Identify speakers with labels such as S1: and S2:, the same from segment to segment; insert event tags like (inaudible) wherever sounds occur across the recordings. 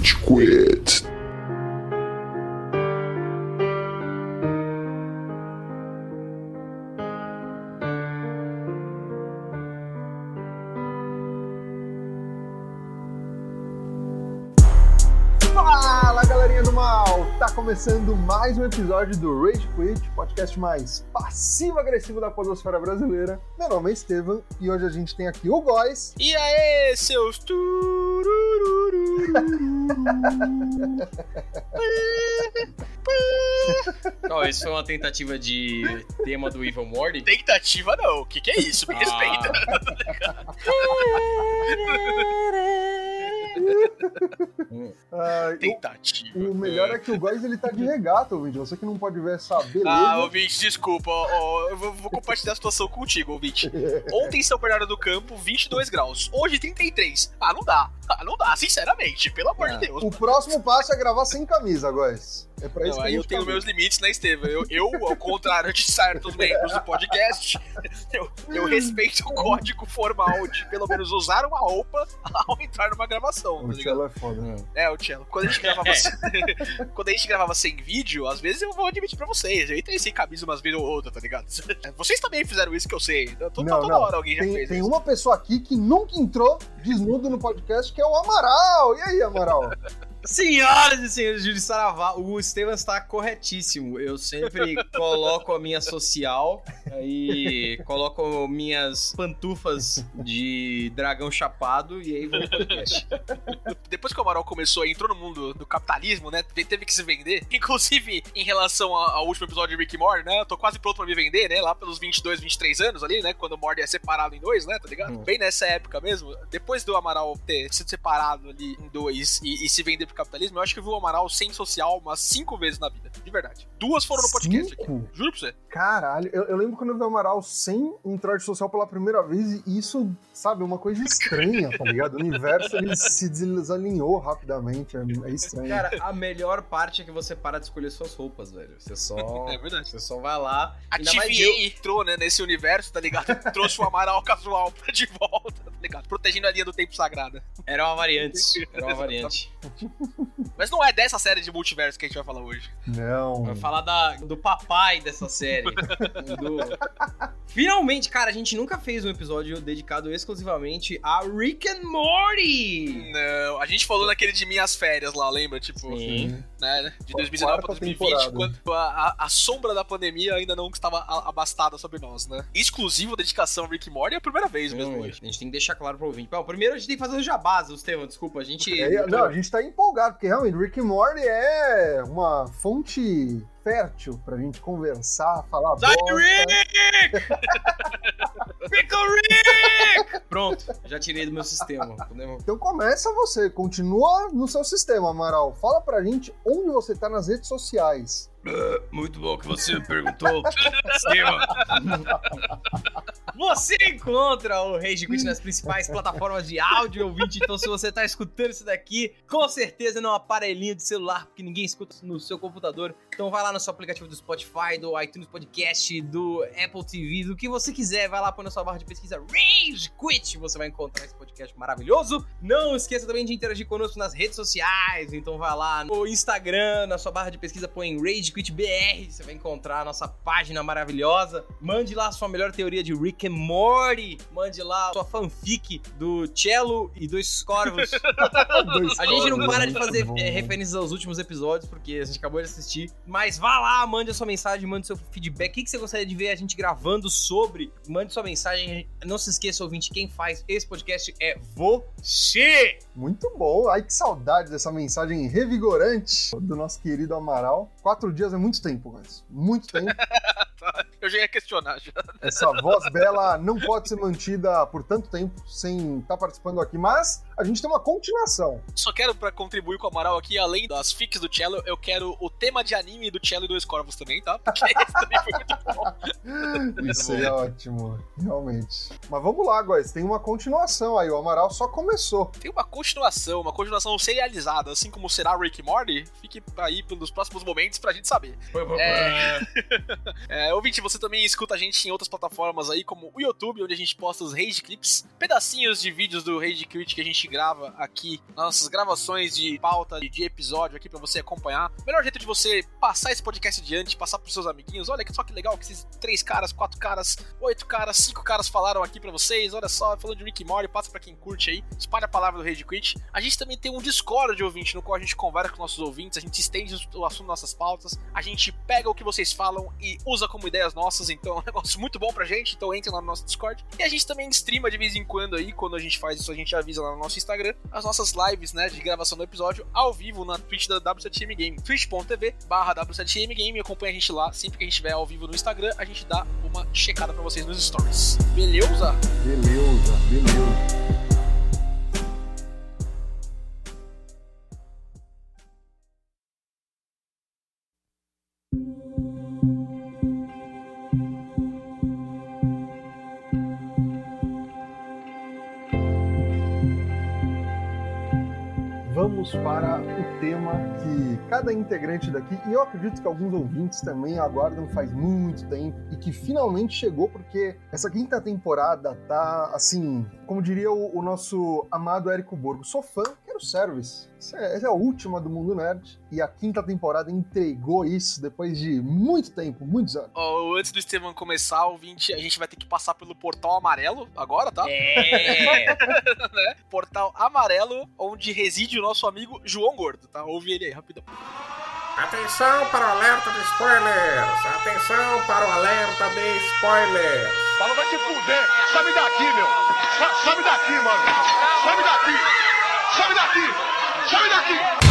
S1: Rage Quit.
S2: Fala galerinha do mal! Tá começando mais um episódio do Rage Quit, podcast mais passivo-agressivo da podosfera brasileira. Meu nome é Estevam e hoje a gente tem aqui o Góis.
S3: E aí, seus turururu? (laughs)
S4: Qual, isso foi uma tentativa de tema do Evil Morty?
S3: Tentativa não, o que, que é isso? Me
S4: Ah.
S3: respeita. (laughs) (laughs)
S2: Ah,
S3: Tentativa.
S2: o, o melhor é que o Góis ele tá de regata, ouvinte. Você que não pode ver essa beleza.
S3: Ah, ouvinte, desculpa. ó, ó, eu vou, vou compartilhar a situação contigo, ouvinte. (laughs) Ontem em São Bernardo do Campo, 22 graus. Hoje 33. Ah, não dá. Ah, não dá, sinceramente. Pelo amor de Deus.
S2: O próximo passo é gravar sem camisa, Góis. É pra isso
S3: Não, aí eu tenho meus limites, né, Estevam? Eu, eu, ao contrário de certos membros do podcast, (laughs) eu, eu respeito o código formal de pelo menos usar uma roupa ao entrar numa gravação, tá
S2: O cello é foda. né?
S3: É, o Cello. Quando a gente gravava sem... (laughs) Quando a gente gravava sem vídeo, às vezes eu vou admitir pra vocês. Eu entrei sem camisa umas vezes ou outra, tá ligado? (laughs) Vocês também fizeram isso que eu sei. Eu tô,
S2: Não,
S3: toda
S2: não.
S3: hora alguém já
S2: Tem,
S3: fez
S2: tem
S3: isso.
S2: uma pessoa aqui que nunca entrou desnudo no podcast, que é o Amaral. E aí, Amaral?
S4: Senhoras e senhores, Júlio Saravá, o Estevam está corretíssimo. Eu sempre (laughs) coloco a minha social, aí coloco minhas pantufas de dragão chapado e aí vou podcast.
S3: Depois que o Amaral começou, entrou no mundo do capitalismo, né? te- Teve que se vender. Inclusive, em relação ao último episódio de Rick Morty, né? Eu tô quase pronto pra me vender, né? Lá pelos 22, 23 anos ali, né? Quando o Morty é separado em dois, né? Tá ligado?
S4: Hum.
S3: Bem nessa época mesmo. Depois do Amaral ter sido separado ali em dois e, e se vender pro capitalismo, eu acho que eu vi o Amaral sem social umas cinco vezes na vida. De verdade. Duas foram no podcast aqui.
S2: Cinco?
S3: Juro pra você.
S2: Caralho, eu, eu lembro quando eu vi o Amaral sem entrar de social pela primeira vez, e isso, sabe, é uma coisa estranha, tá ligado? O universo ele se desalinhou rapidamente, é, é estranho.
S4: Cara, a melhor parte é que você para de escolher suas roupas, velho. Você só. (laughs)
S3: É verdade.
S4: Você só vai lá.
S3: A TVA
S4: eu.
S3: entrou, né, nesse universo, tá ligado? (laughs) Trouxe o Amaral casual pra de volta, tá ligado? Protegendo a linha do tempo sagrada.
S4: Era uma variante. Era uma variante.
S3: Mas não é dessa série de multiverso que a gente vai falar hoje.
S2: Não.
S4: Vai falar da, do papai dessa série. (laughs) Do- Finalmente, cara, a gente nunca fez um episódio dedicado exclusivamente a Rick and Morty.
S3: Não, a gente falou naquele de minhas férias lá, lembra? Tipo,
S4: Sim.
S3: né? De 2019 pra
S2: Quarta
S3: 2020,
S2: temporada.
S3: quando a, a- a sombra da pandemia ainda não estava a- abastada sobre nós, né? Exclusivo dedicação Rick e Morty é a primeira vez mesmo hoje.
S4: A gente tem que deixar claro pro ouvinte. Bom, primeiro a gente tem que fazer os jabás, Estevam, desculpa. A gente.
S2: É, não, a gente tá empolgado, porque realmente Rick and Morty é uma fonte fértil pra gente conversar, falar
S4: Sai,
S2: bosta.
S4: Rick! (laughs) Pickle Rick! Pronto, já tirei do meu sistema.
S2: Então começa você, continua no seu sistema, Amaral. Fala pra gente onde você tá nas redes sociais.
S4: Muito bom que você me perguntou. Você encontra o Rage Quit nas principais plataformas de áudio, ouvinte. Então, se você tá escutando isso daqui, com certeza não é um aparelhinho de celular, porque ninguém escuta no seu computador. Então, vai lá no seu aplicativo do Spotify, do iTunes Podcast, do Apple TV, do que você quiser. Vai lá, põe na sua barra de pesquisa Rage Quit. Você vai encontrar esse podcast maravilhoso. Não esqueça também de interagir conosco nas redes sociais. Então, vai lá no Instagram, na sua barra de pesquisa, põe Rage Quit BR. Você vai encontrar a nossa página maravilhosa. Mande lá a sua melhor teoria de Rick and Morty. Mande lá a sua fanfic do Cello e dos Corvos. (laughs) A gente não para de fazer
S2: Bom.
S4: é, referências aos últimos episódios, porque a gente acabou de assistir. Mas vá lá, mande a sua mensagem, mande seu feedback. O que que você gostaria de ver a gente gravando sobre? Mande sua mensagem. Não se esqueça, ouvinte, quem faz esse podcast é você!
S2: Muito bom. Ai, que saudade dessa mensagem revigorante do nosso querido Amaral. Quatro dias é muito tempo, mas muito (laughs) tempo.
S3: Eu já ia questionar já.
S2: Essa voz bela não pode ser mantida por tanto tempo sem estar participando aqui, mas a gente tem uma continuação.
S3: Só quero, pra contribuir com o Amaral aqui, além das fics do Cello, eu quero o tema de anime do Cello e dois Corvos também, tá? Porque esse também foi muito bom. (laughs)
S2: Isso seria ótimo, realmente. Mas vamos lá, guys. Tem uma continuação aí. O Amaral só começou.
S3: Tem uma continuação uma continuação serializada, assim como será Rick Morty, fique aí pelos próximos momentos pra gente saber. É... (laughs) é, ouvinte, você também escuta a gente em outras plataformas aí, como o YouTube, onde a gente posta os Rage Clips, pedacinhos de vídeos do Rage Quit que a gente grava aqui, nossas gravações de pauta, de episódio aqui para você acompanhar. O melhor jeito de você passar esse podcast adiante, passar pros seus amiguinhos, olha só que legal que esses três caras, quatro caras, oito caras, cinco caras falaram aqui para vocês, olha só, falando de Rick e Morty, passa para quem curte aí, espalha a palavra do Rage Quit. A gente também tem um Discord de ouvinte, no qual a gente conversa com nossos ouvintes, a gente estende o assunto das nossas pautas, a gente pega o que vocês falam e usa como ideias nossas, então é um (laughs) negócio muito bom pra gente, então entre lá no nosso Discord. E a gente também streama de vez em quando aí, quando a gente faz isso, a gente avisa lá no nosso Instagram, as nossas lives, né, de gravação do episódio ao vivo na Twitch da W7M Game, twitch.tv barra W7M Game, acompanha a gente lá, sempre que a gente estiver ao vivo no Instagram, a gente dá uma checada pra vocês nos stories. Beleza?
S2: Beleza, beleza. Vamos para o tema que cada integrante daqui, e eu acredito que alguns ouvintes também aguardam faz muito tempo, e que finalmente chegou, porque essa quinta temporada tá, assim, como diria o, o nosso amado Érico Borgo, sou fã, service. Essa é, essa é a última do Mundo Nerd, e a quinta temporada entregou isso depois de muito tempo, muitos anos.
S3: Oh, antes do Estevam começar, ouvinte, a gente vai ter que passar pelo portal amarelo agora, tá?
S4: É! (laughs)
S3: né? Portal amarelo, onde reside o nosso amigo João Gordo, tá? Ouve ele aí, rapidão.
S1: Atenção para o alerta de spoilers! Atenção para o alerta de spoilers!
S5: Fala, vai te fuder! Sabe daqui, meu! Sa sabe daqui, mano! Sabe daqui! Sabe daqui! Sabe daqui!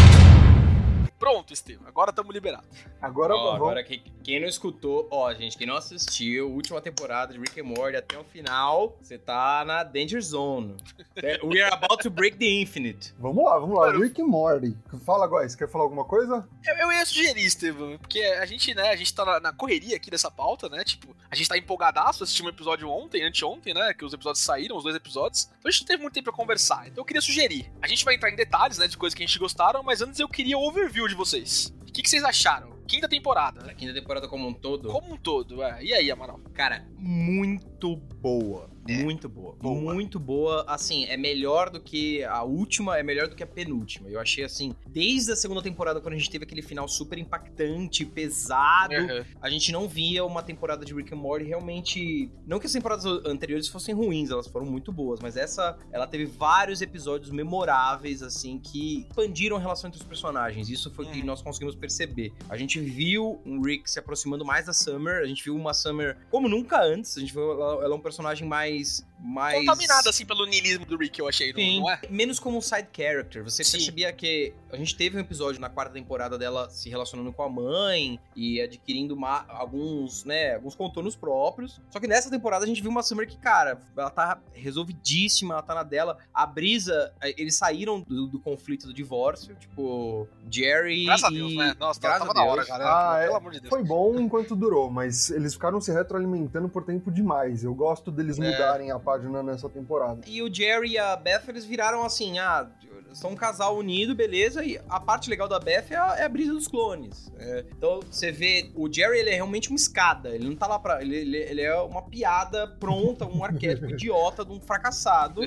S3: Pronto, Estevam, agora estamos liberados.
S2: Agora
S4: Ó,
S2: vamos.
S4: agora quem, quem não escutou, ó, gente, quem não assistiu, última temporada de Rick and Morty até o final, você tá na Danger Zone. (laughs) É, We are about to break the infinite.
S2: Vamos lá, vamos lá. Rick e Morty. Fala, Góis, quer falar alguma coisa?
S3: Eu, eu ia sugerir, Estevam, porque a gente, né, a gente tá na, na correria aqui dessa pauta, né? Tipo, a gente tá empolgadaço, assistiu um episódio ontem, anteontem, né? Que os episódios saíram, os dois episódios. Então a gente não teve muito tempo pra conversar. Então eu queria sugerir. A gente vai entrar em detalhes, né, de coisas que a gente gostaram, mas antes eu queria o overview de vocês. O que, que vocês acharam? Quinta temporada, né?
S4: quinta temporada como um todo,
S3: Como um todo, é. E aí, Amaral?
S4: cara, muito boa.
S3: É,
S4: Muito boa.
S3: boa.
S4: Muito boa. Assim, é melhor do que a última, é melhor do que a penúltima. Eu achei assim, desde a segunda temporada, quando a gente teve aquele final super impactante, pesado,
S3: Uhum.
S4: a gente não via uma temporada de Rick and Morty realmente. Não que as temporadas anteriores fossem ruins, elas foram muito boas, mas essa, ela teve vários episódios memoráveis, assim, que expandiram a relação entre os personagens. Isso foi o que
S3: Uhum.
S4: nós conseguimos perceber. A gente viu um Rick se aproximando mais da Summer, a gente viu uma Summer como nunca antes, a gente viu ela, ela é um personagem mais. Mais...
S3: Contaminada, assim, pelo niilismo do Rick, eu achei, não,
S4: Sim,
S3: não é?
S4: menos como um side character. Você
S3: Sim.
S4: percebia que a gente teve um episódio na quarta temporada dela se relacionando com a mãe e adquirindo uma- alguns, né, alguns contornos próprios. Só que nessa temporada a gente viu uma Summer que, cara, ela tá resolvidíssima, ela tá na dela. A Brisa, eles saíram do, do conflito do divórcio, tipo, Jerry
S3: Graças a
S4: e...
S3: Deus, né? Nossa,
S4: Graças
S3: tava
S4: a
S3: na hora
S4: Deus.
S3: né?
S2: Ah,
S3: Pelo
S2: é.
S3: amor de Deus.
S2: Foi bom enquanto durou, mas eles ficaram se retroalimentando por tempo demais. Eu gosto deles
S3: É.
S2: mudarem a página nessa temporada.
S4: E o Jerry e a Beth, eles viraram assim, ah, são um casal unido, beleza, e a parte legal da Beth é a, é a brisa dos clones. É, então, você vê, o Jerry, ele é realmente uma escada, ele não tá lá pra... Ele, ele, ele é uma piada pronta, um arquétipo (laughs) idiota de um fracassado,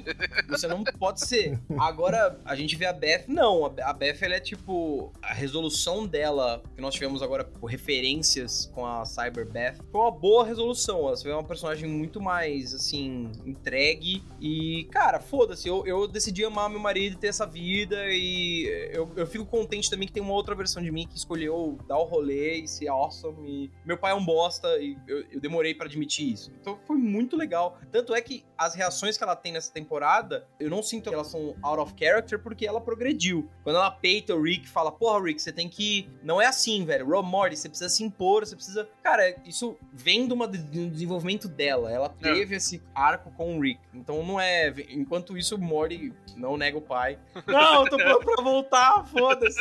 S4: você não pode ser. Agora, a gente vê a Beth, não, a, a Beth, ela é tipo, a resolução dela, que nós tivemos agora por referências com a Cyber Beth, foi uma boa resolução, ela vê uma personagem muito mais, assim, entregue e, cara, foda-se, eu, eu decidi amar meu marido e ter essa vida e eu, eu fico contente também que tem uma outra versão de mim que escolheu dar o rolê e ser awesome e meu pai é um bosta e eu, eu demorei pra admitir isso. Então foi muito legal. Tanto é que as reações que ela tem nessa temporada, eu não sinto que elas são out of character porque ela progrediu. Quando ela peita o Rick e fala, porra, Rick, você tem que... Não é assim, velho. Rob Morty, você precisa se impor, você precisa... Cara, isso vem de, uma, de um desenvolvimento dela. Ela teve esse arco com o Rick. Então não é... Enquanto isso, o Morty não nega o pai. (laughs) Não, tô pronto pra voltar, foda-se.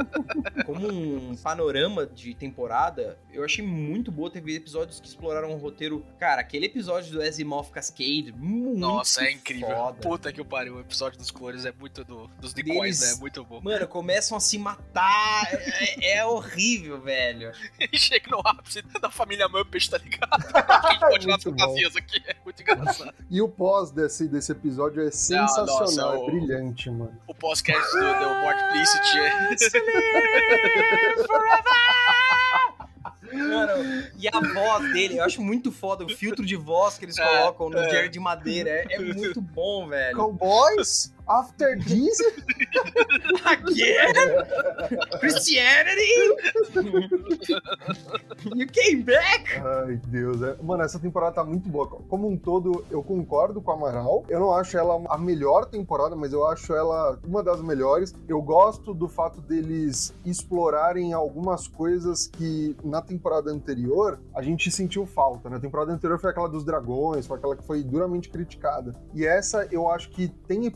S4: (laughs) Como um panorama de temporada, eu achei muito boa. Teve episódios que exploraram o roteiro. Cara, aquele episódio do Asimov Cascade, muito
S3: Nossa, é incrível.
S4: foda.
S3: Puta que o pariu. O episódio dos clores é muito do. Dos decoys, né? É muito bom.
S4: Mano, começam a se matar. É, é horrível, velho.
S3: E (laughs) chega no ápice da família Muppet, tá ligado? A gente pode fantasias aqui. É muito engraçado.
S2: E o pós desse, desse episódio é sensacional,
S3: nossa,
S2: é
S3: o-
S2: brilhante, mano.
S3: O pós-cast do, Mort Plicit é. (laughs)
S4: Mano, e a voz dele, eu acho muito foda o filtro de voz que eles
S3: É,
S4: colocam no
S3: é.
S4: Jerry de Madeira. É, é muito bom, velho.
S2: Cowboys, after this,
S4: Again? Christianity? you came back?
S2: Ai, Deus. É... Mano, essa temporada tá muito boa. Como um todo, eu concordo com a Amaral. Eu não acho ela a melhor temporada, mas eu acho ela uma das melhores. Eu gosto do fato deles explorarem algumas coisas que na temporada anterior a gente sentiu falta. Na temporada anterior foi aquela dos dragões, foi aquela que foi duramente criticada. E essa eu acho que tem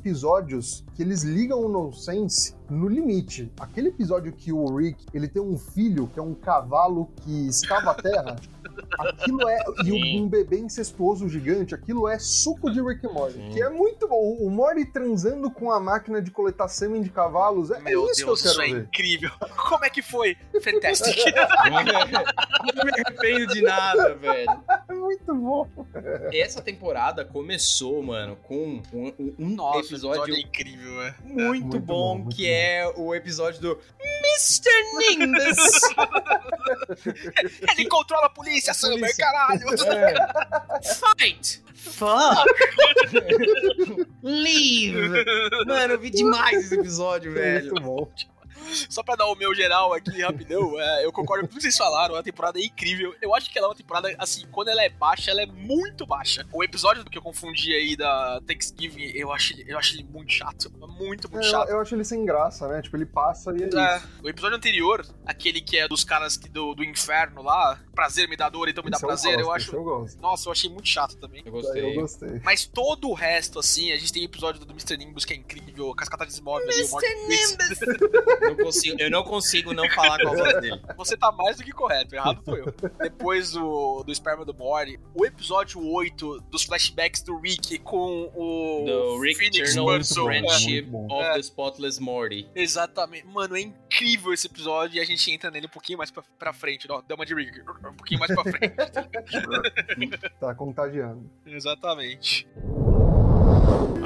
S2: episódios que eles ligam o nonsense no limite. Aquele episódio que o Rick, ele tem um filho que é um cavalo que escava a terra, (laughs) aquilo é e
S4: Sim.
S2: um bebê incestuoso gigante, aquilo é suco de Rick Morty,
S4: Sim.
S2: que é muito bom. O Morty transando com a máquina de coletar sêmen de cavalos, é, é
S3: Meu
S2: isso
S3: Deus,
S2: que eu
S3: isso
S2: quero
S3: é
S2: ver.
S3: incrível. (laughs) Como é que foi? Fantastic. (laughs)
S4: Não me arrependo de nada, velho. (laughs)
S2: É muito bom.
S4: Essa temporada começou, mano, com um, um- um
S3: Nossa, o
S4: episódio
S3: episódio é incrível, é.
S4: muito,
S2: Muito
S4: bom,
S2: bom, muito
S4: que
S2: bom.
S4: é o episódio do Mr. Nimbus.
S3: Ele controla a polícia, Summer, caralho.
S4: Fight! Fuck! Leave! (laughs) Mano, eu vi demais esse episódio,
S2: É
S4: velho.
S2: muito bom.
S3: Só pra dar o meu geral aqui, rapidão, é, eu concordo com tudo que vocês falaram, a temporada é incrível. Eu acho que ela é uma temporada, assim, quando ela é baixa, ela é muito baixa. O episódio que eu confundi aí da Thanksgiving, eu acho, ele- eu acho ele muito chato. Muito, muito
S2: É, eu,
S3: chato.
S2: eu acho ele sem graça, né? Tipo, ele passa e é,
S3: É,
S2: isso.
S3: o episódio anterior, aquele que é dos caras que do, do inferno lá, prazer me dá dor, então me dá
S2: Esse
S3: prazer, eu,
S2: gosto,
S3: acho.
S2: esse Eu.
S3: Nossa, eu achei muito chato também.
S4: Eu
S2: Eu
S4: gostei.
S2: gostei.
S3: Mas todo o resto, assim, a gente tem episódio do Mr. Nimbus que é incrível, Cascata Desmóvel ali, o Morty (laughs)
S4: Não consigo, eu não consigo não falar com a voz dele.
S3: Você tá mais do que correto, errado foi eu. Depois do, do Esperma do Morty, o episódio 8 dos flashbacks do Rick com o
S4: Do Rick
S3: Phoenix. É,
S4: Friendship
S2: bom.
S4: of
S3: É.
S4: the Spotless Morty.
S3: exatamente. Mano, é incrível esse episódio e a gente entra nele um pouquinho mais pra, pra frente. Não, Dama de Rick, um pouquinho mais pra frente. (laughs)
S2: Tá contagiando.
S3: exatamente.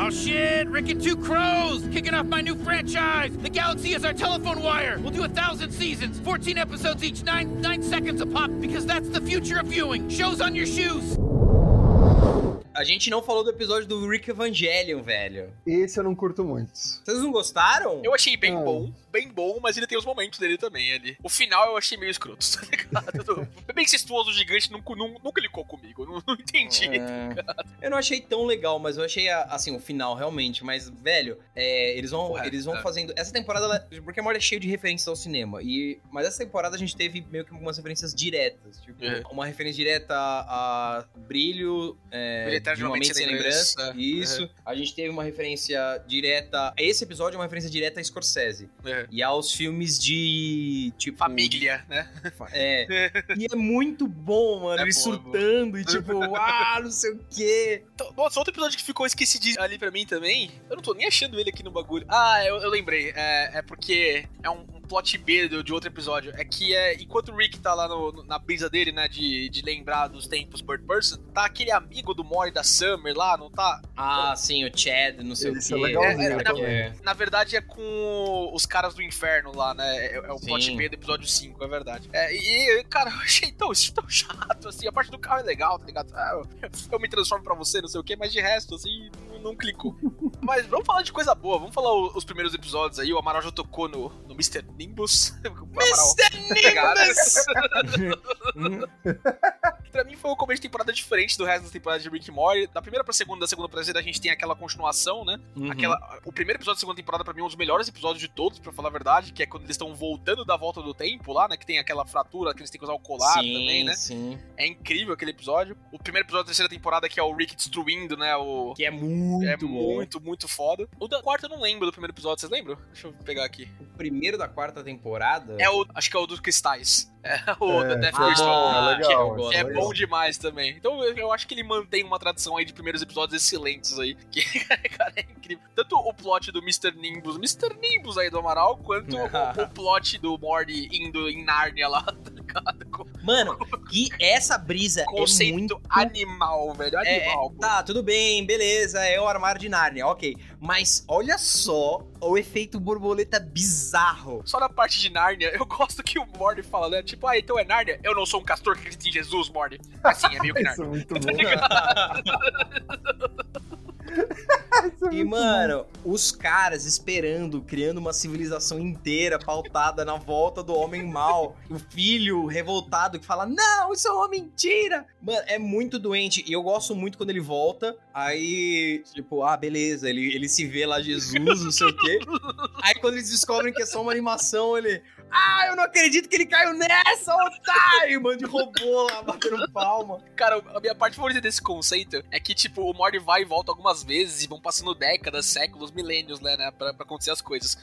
S6: Oh shit, Rick and Two Crows, kicking off my new franchise. The galaxy is our telephone wire. We'll do a thousand seasons, 14 episodes each, nine nine seconds a pop, because that's the future of viewing. Shows on your shoes.
S4: A gente não falou do episódio do Rick Evangelion, velho.
S2: Esse eu não curto muito.
S4: Vocês não gostaram?
S3: Eu achei bem bom, bem bom, mas ele tem os momentos dele também ali. O final eu achei meio escroto, (laughs) tá ligado? É bem incestuoso gigante, nunca, nunca, nunca clicou comigo, não, não entendi.
S4: É. Eu não achei tão legal, mas eu achei, a- assim, o final, realmente. Mas, velho, é, eles vão,
S3: Correto,
S4: eles vão
S3: é.
S4: fazendo... Essa temporada, ela, porque a Morte é cheio de referências ao cinema. E, mas essa temporada a gente teve meio que algumas referências diretas. Tipo,
S3: É.
S4: uma referência direta a, a Brilho, é,
S3: Brilho
S4: de Uma Mente Sem Lembrança.
S3: Lembrança.
S4: Isso. A gente teve uma referência direta... Esse episódio é uma referência direta a Scorsese.
S3: É.
S4: E aos filmes de, tipo...
S3: Família, né?
S4: É. E é muito bom, mano.
S3: É
S4: ele
S3: bom, é
S4: surtando e tipo, ah, não sei o quê.
S3: Então, Nossa, outro episódio que ficou esquecidinho ali pra mim também. Eu não tô nem achando ele aqui no bagulho. Ah, eu, eu lembrei. É, é porque é um plot B de outro episódio. É que é, enquanto o Rick tá lá no- no- na brisa dele, né, de, de lembrar dos tempos Bird Person, tá aquele amigo do Mori da Summer lá, não tá?
S4: Ah, sim, o Chad, não sei o quê.
S3: É, é,
S2: também.
S4: é.
S3: Na verdade é com os caras do inferno lá, né? É, é o plot
S4: Sim.
S3: B do episódio 5, é verdade. É, e, cara, (laughs) eu achei tão, tão chato, assim. A parte do carro é legal, tá ligado? Ah, eu, (laughs) eu me transformo pra você, não sei o quê, mas de resto, assim, não, não clicou. (laughs) mas vamos falar de coisa boa, vamos falar o- os primeiros episódios aí. O Amaral já tocou no, no Mr. Nimbus. (laughs)
S4: Mr. Nimbus! (laughs)
S3: Pra mim foi um começo de temporada diferente do resto das temporadas de Rick and Morty. Da primeira pra segunda, da segunda pra terceira, a gente tem aquela continuação, né?
S4: Uhum.
S3: Aquela, o primeiro episódio da segunda temporada, pra mim, é um dos melhores episódios de todos, pra falar a verdade, que é quando eles estão voltando da volta do tempo lá, né? Que tem aquela fratura, que eles têm que usar o colar
S4: sim,
S3: também, né?
S4: Sim.
S3: É incrível aquele episódio. O primeiro episódio da terceira temporada, que é o Rick destruindo, né? O.
S4: Que é muito
S3: é
S4: bom.
S3: muito, muito foda. O da quarta eu não lembro do primeiro episódio, vocês lembram? Deixa eu pegar aqui.
S4: O primeiro da quarta temporada.
S3: É o. Acho que é o dos cristais. É (laughs) o
S2: É,
S3: da Death
S2: foi
S3: Crystal.
S2: bom, é
S3: que-
S2: legal,
S4: eu gosto,
S3: que é bom demais também. Então eu, eu acho que ele mantém uma tradição aí de primeiros episódios excelentes aí. Que, (laughs) cara, é incrível. Tanto o plot do Mr. Nimbus, Mr. Nimbus aí do Amaral, quanto (laughs) o, o plot do Morty indo em Nárnia lá, tá ligado? Com
S4: Mano, e essa brisa é
S3: conceito
S4: muito.
S3: animal, velho.
S4: É,
S3: Animal. pô.
S4: tá, tudo bem, beleza, é o armário de Nárnia, ok. Mas olha só o efeito borboleta bizarro.
S3: Só na parte de Nárnia, eu (laughs) gosto que o Morty fala, né? Tipo, ah, então é Nárnia? Eu não sou um castor que acredita em Jesus, Morty. Assim, é meio que (laughs)
S2: Isso
S3: Nárnia.
S2: é muito (laughs) bom. (laughs) É
S4: E, mano, os caras esperando, criando uma civilização inteira pautada na volta do homem mau. O filho revoltado que fala: Não, isso é uma mentira. Mano, é muito doente. E eu gosto muito quando ele volta. Aí, tipo, ah, beleza, ele, ele se vê lá, Jesus, não sei o quê. (laughs) Aí quando eles descobrem que é só uma animação, ele. Ah, eu não acredito que ele caiu nessa, otário! Mano, de robô lá, batendo palma.
S3: Cara, a minha parte favorita desse conceito é que, tipo, o Morty vai e volta algumas vezes e vão passando décadas, séculos, milênios, né, né pra, pra acontecer as coisas.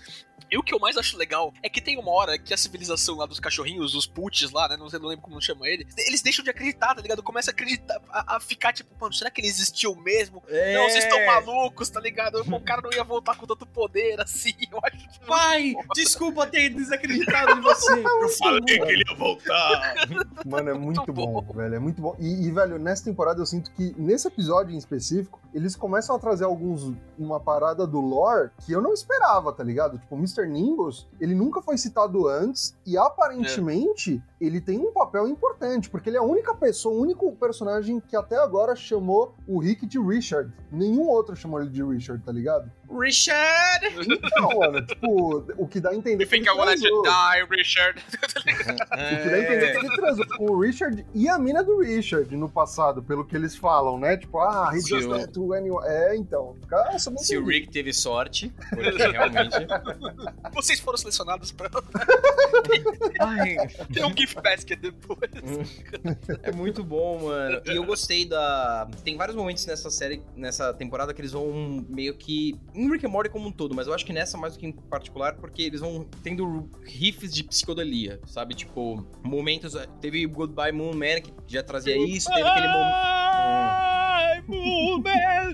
S3: E o que eu mais acho legal é que tem uma hora que a civilização lá dos cachorrinhos, os puts lá, né, não sei, não lembro como chama ele, eles deixam de acreditar, tá ligado? Começa a acreditar, a, a ficar tipo, mano, será que ele existiu mesmo?
S4: É.
S3: Não, vocês estão malucos, tá ligado? O cara não ia voltar com tanto poder assim, (laughs) eu acho que
S4: Pai, desculpa ter desacreditado em você. (laughs) Eu
S2: falei que
S4: ele ia voltar. (laughs)
S2: Mano, é muito,
S3: Muito
S2: bom,
S3: bom.
S2: velho. É muito bom. E, e, velho, nessa temporada eu sinto que, nesse episódio em específico, eles começam a trazer alguns. uma parada do lore que eu não esperava, tá ligado? Tipo, Mr. Nimbus, ele nunca foi citado antes e aparentemente ele tem um papel importante, porque ele é a única pessoa, o único personagem que até agora chamou o Rick de Richard. Nenhum outro chamou ele de Richard, tá ligado?
S4: Richard!
S2: Não, mano, tipo, o que dá a entender
S3: You
S2: que
S3: think
S2: ele
S3: I wanna die, Richard? (laughs)
S2: O que dá a entender que ele transou com o Richard e a mina do Richard no passado, pelo que eles falam, né? Tipo, ah, he
S4: Se
S2: just went to anyone. É, então. Cara,
S4: Se o. Rick teve sorte, porque realmente. (laughs)
S3: Vocês foram selecionados pra (laughs)
S4: Ai,
S3: ter um gift basket depois.
S4: é muito bom, mano. E eu gostei da. Tem vários momentos nessa série, nessa temporada, que eles vão meio que. Em Rick and Morty como um todo, mas eu acho que nessa mais do que em particular, porque eles vão tendo riffs de psicodelia, sabe? Tipo, momentos. Teve Goodbye Moon Man, que já trazia isso, teve aquele momento.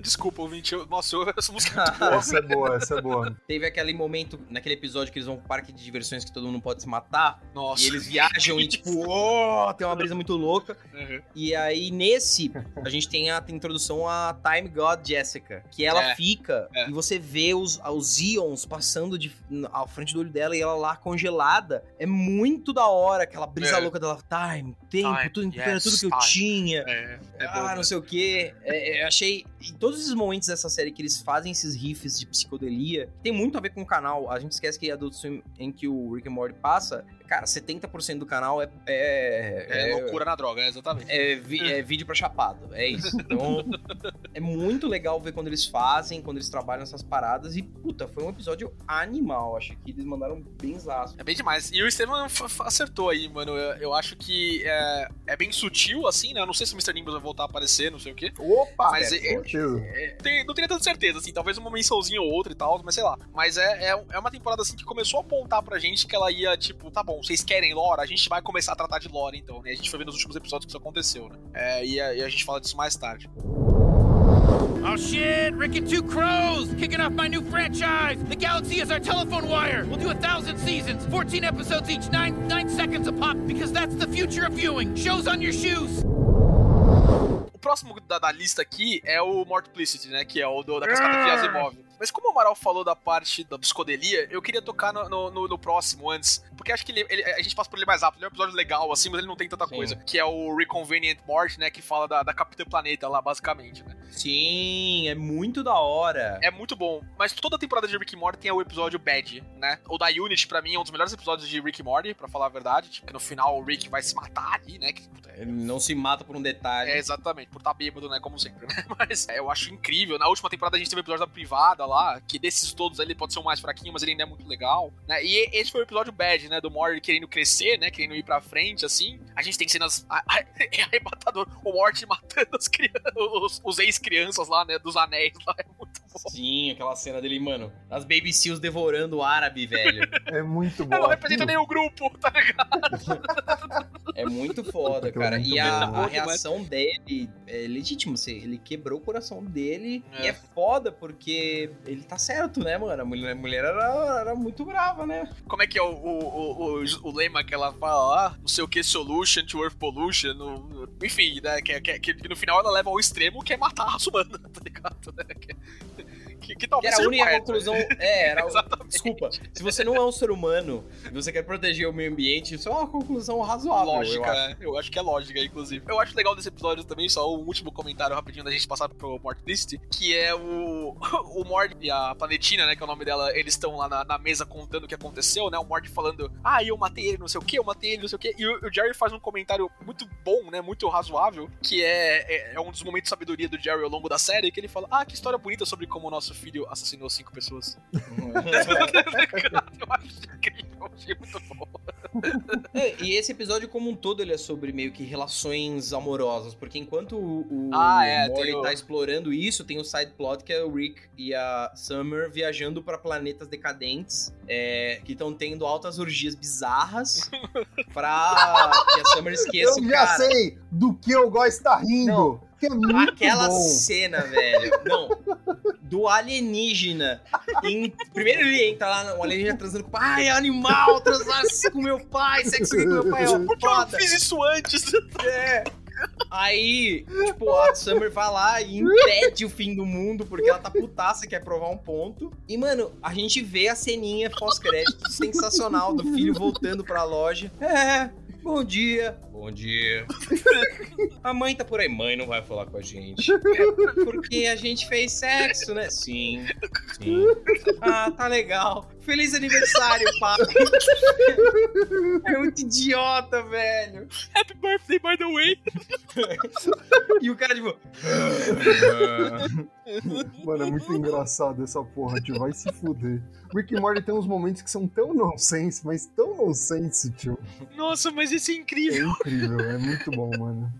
S3: Desculpa, ouvinte. eu- Nossa, eu- essa música é (laughs) muito boa.
S2: Essa é boa, essa é boa.
S4: Teve aquele momento, naquele episódio que eles vão pro parque de diversões que todo mundo pode se matar.
S3: Nossa.
S4: E eles viajam e, tipo, (laughs) oh, tem uma brisa muito louca.
S3: Uhum.
S4: E aí, nesse, a gente tem a introdução a Time God Jessica. Que ela
S3: É,
S4: fica
S3: é.
S4: e você vê os, os íons passando de, à frente do olho dela e ela lá congelada. É muito da hora aquela brisa
S3: É.
S4: louca dela. Time, tempo,
S3: Time,
S4: tudo,
S3: yes,
S4: tudo que eu
S3: time.
S4: tinha.
S3: É, é
S4: ah,
S3: bom,
S4: não
S3: né?
S4: sei o que. Eu achei. Em todos esses momentos dessa série que eles fazem esses riffs de psicodelia, tem muito a ver com o canal. A gente esquece que Adult Swim, em que o Rick and Morty passa, cara, 70% do canal é. É,
S3: É, loucura na droga, é, exatamente.
S4: é, é vídeo pra chapado, é isso. Então, (laughs) é muito legal ver quando eles fazem, quando eles trabalham essas paradas. E, puta, foi um episódio animal. Acho que eles mandaram bem zaço.
S3: É bem demais. E o Estevam acertou aí, mano. Eu, eu acho que é, é bem sutil, assim, né? Eu não sei se o Mr. Nimbus vai voltar a aparecer, não sei o quê.
S2: Opa,
S3: Mas
S2: é,
S3: é-
S2: certeza.
S3: É, tem- não teria tanta certeza, assim. Talvez uma mençãozinha ou outra e tal, mas sei lá. Mas é, é, é uma temporada, assim, que começou a apontar pra gente que ela ia, tipo, tá bom, vocês querem lore? A gente vai começar a tratar de lore, então, né? A gente foi ver nos últimos episódios que isso aconteceu, né? É, e, a, e a gente fala disso mais tarde.
S6: Oh shit, Rick and Two Crows, kicking off my new franchise. The galaxy is our telephone wire. We'll do a thousand seasons, 14 episodes each, nine, nine seconds a pop, because that's the future of viewing. Shows on your shoes.
S3: O próximo da, da lista aqui é o Mortplicity, né? Que é o do- da cascata de Asimov. Mas como o Amaral falou da parte da psicodelia, eu queria tocar no, no, no- próximo antes. Porque acho que ele, ele- a gente passa por ele mais rápido. Ele é um episódio legal, assim, mas ele não tem tanta
S4: Sim.
S3: coisa. Que é o Reconvenient Mort, né? Que fala da, da Capitã Planeta lá, basicamente, né?
S4: Sim, é muito da hora.
S3: É muito bom. Mas toda a temporada de Rick and Morty tem o episódio Bad, né? O da Unity, pra mim, é um dos melhores episódios de Rick and Morty, pra falar a verdade. Tipo, que no final o Rick vai se matar ali, né? Que, puta,
S4: Ele não se mata por um detalhe.
S3: É, exatamente, por estar bêbado, né? Como sempre, né? (laughs) Mas é, eu acho incrível. Na última temporada a gente teve o episódio da privada lá, que desses todos ele pode ser o mais fraquinho, mas ele ainda é muito legal. Né? E esse foi o episódio bad, né? Do Morty querendo crescer, né? Querendo ir pra frente, assim. A gente tem cenas (laughs) é arrebatador. O Morty matando as crianças, os, os ex-crianças lá, né? Dos anéis lá. É muito. (laughs)
S4: Sim, aquela cena dele, mano, as Baby Seals devorando o árabe, velho.
S2: É muito bom.
S3: Eu não representa nem o grupo, tá ligado?
S4: É muito foda,
S2: é
S4: cara.
S2: muito
S4: E a, a reação dele é legítima. Assim, ele quebrou o coração dele.
S3: É.
S4: E é foda porque ele tá certo, né, mano? A mulher, a mulher era, era muito brava, né?
S3: Como é que é o, o, o, o- o lema que ela fala lá? Não sei o que, solution to earth pollution. no- enfim, né? Que, que, que no final ela leva ao extremo que é matar a raça humana, (laughs) tá ligado? Né? (laughs) Que, que, que
S4: Que
S3: talvez
S4: era a
S3: o
S4: única
S3: correto,
S4: conclusão.
S3: né?
S4: É, era. (laughs) o-. Desculpa. Se você não é um ser humano e você quer proteger o meio ambiente, isso é uma conclusão razoável. eu
S3: Lógica,
S4: acho.
S3: né? eu acho que é lógica, inclusive. Eu acho legal desse episódio também, só um último comentário rapidinho da gente passar pro Mort List, que é o, (laughs) o Mort e a Planetina, né, que é o nome dela, eles estão lá na, na mesa contando o que aconteceu, né, o Mort falando, ah, eu matei ele, não sei o que, eu matei ele, não sei o que, e o, o Jerry faz um comentário muito bom, né, muito razoável, que é, é, é um dos momentos de sabedoria do Jerry ao longo da série, que ele fala, ah, que história bonita sobre como o nosso filho assassinou cinco pessoas. (laughs) eu acho incrível, achei muito bom.
S4: É, e esse episódio como um todo ele é sobre meio que relações amorosas, porque enquanto o, o
S3: Ah, é,
S4: Morty
S3: o-
S4: tá explorando isso, tem o side plot que é o Rick e a Summer viajando pra planetas decadentes, é, que estão tendo altas orgias bizarras (laughs) pra que a Summer esqueça
S2: Eu
S4: o
S2: já
S4: cara.
S2: sei do que o Góis está rindo.
S4: Não.
S2: Que é muito
S4: Aquela
S2: bom.
S4: cena, velho. Não. Do alienígena. Em- Primeiro ele entra lá, o alienígena transando com o pai. Ai, animal, transar com meu pai, sexo com meu pai. É
S3: Por que eu não fiz isso antes?
S4: É. Aí, tipo, a Summer vai lá e impede o fim do mundo porque ela tá putaça, quer provar um ponto. E, mano, a gente vê a ceninha pós-crédito sensacional do filho voltando pra loja. É, bom dia. Bom dia. (laughs) A mãe tá por aí. Mãe não vai falar com a gente. É (laughs) porque a gente fez sexo, né? Sim. Sim. (laughs) Ah, tá legal. Feliz aniversário, pai. É muito idiota, velho.
S3: Happy birthday, by the way.
S4: E o cara, tipo. (laughs)
S2: Mano, é muito engraçado essa porra, tio. Vai se fuder. Rick and Morty tem uns momentos que são tão nonsense, mas tão nonsense, tio.
S3: Nossa, mas isso é
S2: É
S3: incrível.
S2: incrível, é muito bom, mano.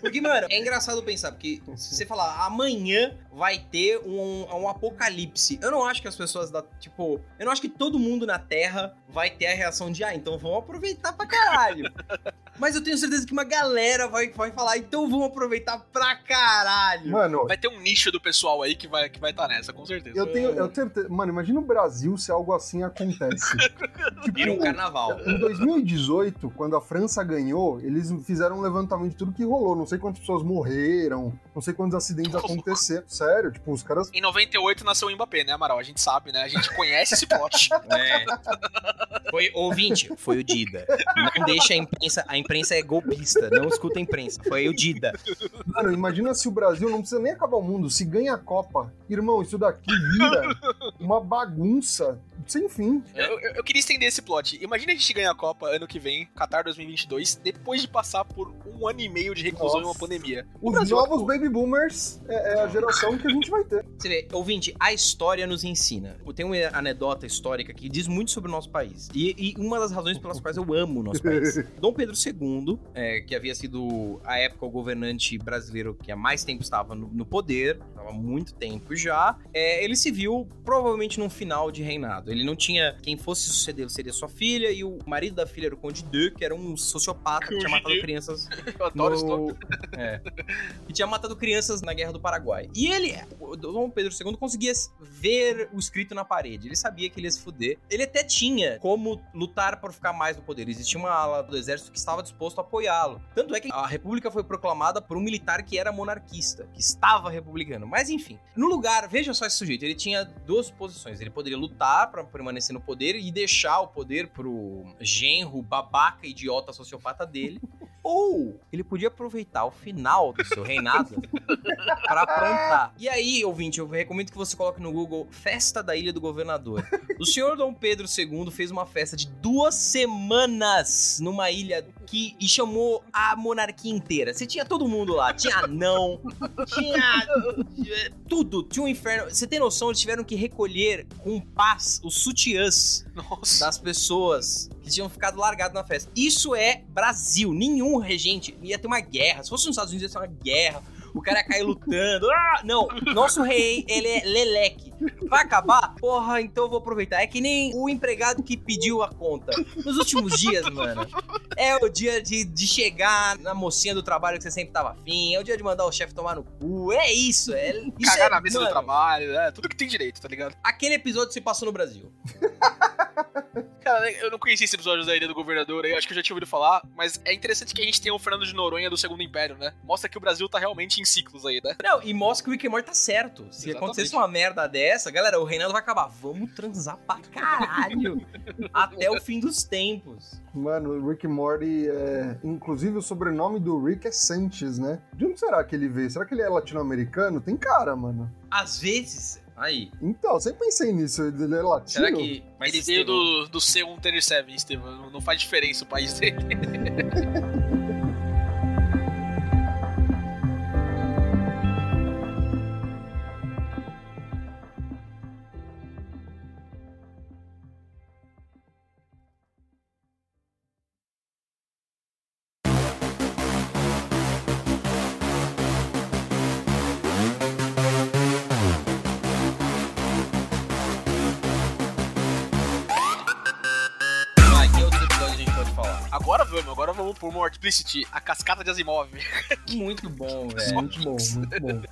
S4: Porque, mano, é engraçado pensar, porque se você falar amanhã vai ter um, um apocalipse, eu não acho que as pessoas da. Tipo, eu não acho que todo mundo na Terra vai ter a reação de, ah, então vamos aproveitar pra caralho. (laughs) Mas eu tenho certeza que uma galera vai, vai falar, então vamos aproveitar pra caralho.
S2: Mano,
S3: Vai ter um nicho do pessoal aí que vai estar que vai tá nessa, com certeza.
S2: eu tenho, eu tenho. Mano, imagina o Brasil se algo assim acontece. (laughs)
S4: Vira um
S2: tipo,
S4: carnaval.
S2: em 2018, quando a França ganhou, eles fizeram um levantamento de tudo que rolou. Não sei quantas pessoas morreram, não sei quantos acidentes aconteceram. Sério, tipo, os caras.
S3: Em 98 nasceu o Mbappé, né, Amaral? A gente sabe, né? A gente conhece esse plot. (laughs)
S4: É. Foi ouvinte, foi o Dida. Não deixa a imprensa, a imprensa é golpista, não escuta a imprensa. Foi o Dida. (laughs)
S2: Mano, imagina se o Brasil não precisa nem acabar o mundo, se ganha a Copa. Irmão, isso daqui vira uma bagunça sem fim.
S3: Eu, eu- eu queria estender esse plot. Imagina a gente ganhar a Copa ano que vem, Qatar 2022, depois de passar por um ano e meio de reclusão e uma
S2: Nossa.
S3: pandemia. O
S2: Os
S3: Brasil
S2: novos
S3: acabou.
S2: baby boomers é, é a geração que a gente vai ter.
S4: Você vê, ouvinte, a história nos ensina. Tem uma anedota histórica que diz muito sobre o nosso país. E, e uma das razões pelas quais eu amo o nosso país. (laughs) Dom Pedro II, é, que havia sido, a época, o governante brasileiro que há mais tempo estava no, no poder, estava há muito tempo já, é, ele se viu provavelmente num final de reinado. Ele não tinha quem fosse sucedê-lo seria sua filha, e o marido da filha era o Conde de, que era um sociopata que tinha
S3: Conde
S4: matado crianças (laughs)
S3: Eu adoro
S4: no... (laughs) É. E tinha matado crianças na Guerra do Paraguai. E ele, o Dom Pedro II, conseguia ver o escrito na parede. Ele sabia que ele ia se fuder. Ele até tinha como lutar por ficar mais no poder. Existia uma ala do exército que estava disposto a apoiá-lo. Tanto é que a república foi proclamada por um militar que era monarquista, que estava republicano. Mas enfim, no lugar, veja só esse sujeito, ele tinha duas posições. Ele poderia lutar pra permanecer no poder e deixar o poder pro genro babaca idiota sociopata dele. (laughs) Ou ele podia aproveitar o final do seu reinado (laughs) pra aprontar. E aí, ouvinte, eu recomendo que você coloque no Google Festa da Ilha do Governador. O senhor Dom Pedro II fez uma festa de duas semanas numa ilha que e chamou a monarquia inteira. Você tinha todo mundo lá, tinha anão, tinha tudo, tinha um inferno. Você tem noção? Eles tiveram que recolher com paz os sutiãs
S3: Nossa.
S4: das pessoas que tinham ficado largados na festa. Isso é Brasil. Nenhum regente ia ter uma guerra. Se fosse nos Estados Unidos, ia ter uma guerra. O cara ia cair lutando. Ah, não, nosso rei, ele é leleque. Vai acabar? Porra, então eu vou aproveitar. É que nem o empregado que pediu a conta. Nos últimos dias, mano. É o dia de, de chegar na mocinha do trabalho que você sempre tava afim. É o dia de mandar o chefe tomar no cu. É isso. É, isso
S3: Cagar
S4: é,
S3: na mesa do
S4: mano,
S3: trabalho, é, tudo que tem direito, tá ligado?
S4: Aquele episódio se passou no Brasil. (laughs)
S3: Cara, eu não conheci esse episódio da Ilha do Governador, eu acho que eu já tinha ouvido falar, mas é interessante que a gente tenha o Fernando de Noronha do Segundo Império, né? Mostra que o Brasil tá realmente em ciclos aí, né?
S4: Não, e mostra que o Rick and Morty tá certo. Se
S3: Exatamente.
S4: acontecesse uma merda dessa, galera, o reinado vai acabar. Vamos transar pra caralho. (laughs) até o fim dos tempos.
S2: Mano, o Rick and Morty, é... inclusive o sobrenome do Rick é Sanchez, né? De onde será que ele veio? Será que ele é latino-americano? Tem cara, mano.
S4: Às vezes. Aí.
S2: Então, sempre pensei nisso. Ele é latino?
S4: Será que. Mas
S3: Ele veio do, do C137, Estevam. Não faz diferença o país dele. (laughs) pro More Explicit, a cascata de Asimov.
S4: Muito bom, (laughs) velho.
S2: Muito bom, muito bom.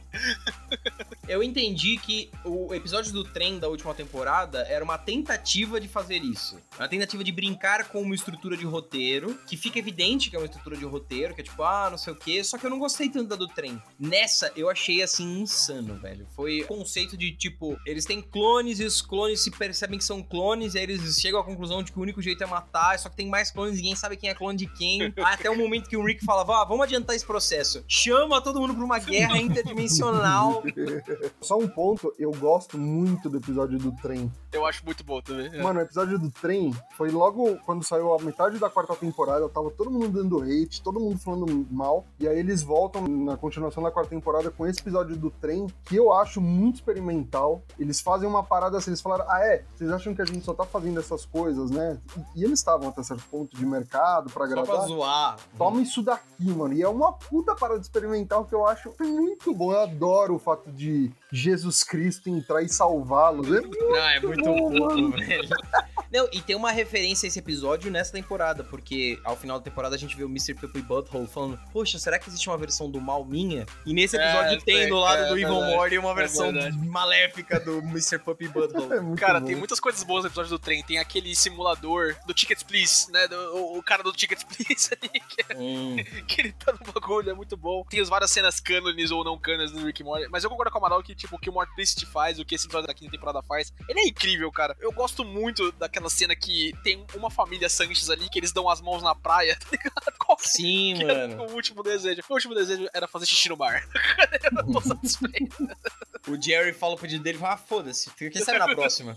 S4: Eu entendi que o episódio do trem da última temporada era uma tentativa de fazer isso. Uma tentativa de brincar com uma estrutura de roteiro, que fica evidente que é uma estrutura de roteiro, que é tipo, ah, não sei o quê, só que eu não gostei tanto da do trem. Nessa, eu achei, assim, insano, velho. Foi o conceito de, tipo, eles têm clones e os clones se percebem que são clones, e aí eles chegam à conclusão de que o único jeito é matar, só que tem mais clones, ninguém sabe quem é clone de quem. (laughs) Até o momento que o Rick fala, vá, vamos adiantar esse processo. Chama todo mundo pra uma guerra (laughs) interdimensional.
S2: Só um ponto, eu gosto muito do episódio do trem.
S3: Eu acho muito bom também. é.
S2: Mano, o episódio do trem foi logo quando saiu a metade da quarta temporada, tava todo mundo dando hate, todo mundo falando mal, e aí eles voltam na continuação da quarta temporada com esse episódio do trem, que eu acho muito experimental. Eles fazem uma parada assim, eles falaram, ah é, vocês acham que a gente só tá fazendo essas coisas, né? E, e eles estavam até certo ponto de mercado pra
S4: Só pra
S2: agradar.
S4: zoar.
S2: Toma isso daqui, mano. E é uma puta parada experimental que eu acho muito bom. Eu adoro o fato de Jesus Cristo entrar e salvá-los. É
S4: Não, é muito
S2: bom,
S4: velho. Não, e tem uma referência a esse episódio nessa temporada, porque ao final da temporada a gente vê o Mr. Purple Butthole falando, poxa, será que existe uma versão do mal minha? E nesse episódio
S3: É,
S4: tem
S3: é,
S4: do lado
S3: é
S4: do Evil Morty uma
S3: é
S4: versão
S3: verdade.
S4: maléfica do Mr. Puppy Butthole.
S2: É
S3: Cara,
S2: bom.
S3: tem muitas coisas boas no episódio do trem. Tem aquele simulador do Tickets Please, né? Do- o, o cara do Tickets Please ali, que,
S4: Hum. (laughs)
S3: que ele tá no bagulho, é muito bom. Tem as várias cenas cânones ou não cânones do Rick Morty. Mas eu concordo com o Amaral que, tipo, o que o Morty Explicit faz, o que esse episódio da quinta temporada faz, ele é incrível, cara. Eu gosto muito daquela cena que tem uma família Sanches ali, que eles dão as mãos na praia, (laughs) tá ligado? Qual
S4: Sim,
S3: que
S4: mano.
S3: o último desejo? O último desejo era fazer xixi no mar. (laughs) eu não tô satisfeito. (laughs)
S4: O Jerry fala o pedido dele e fala, ah, foda-se, quem sabe na próxima?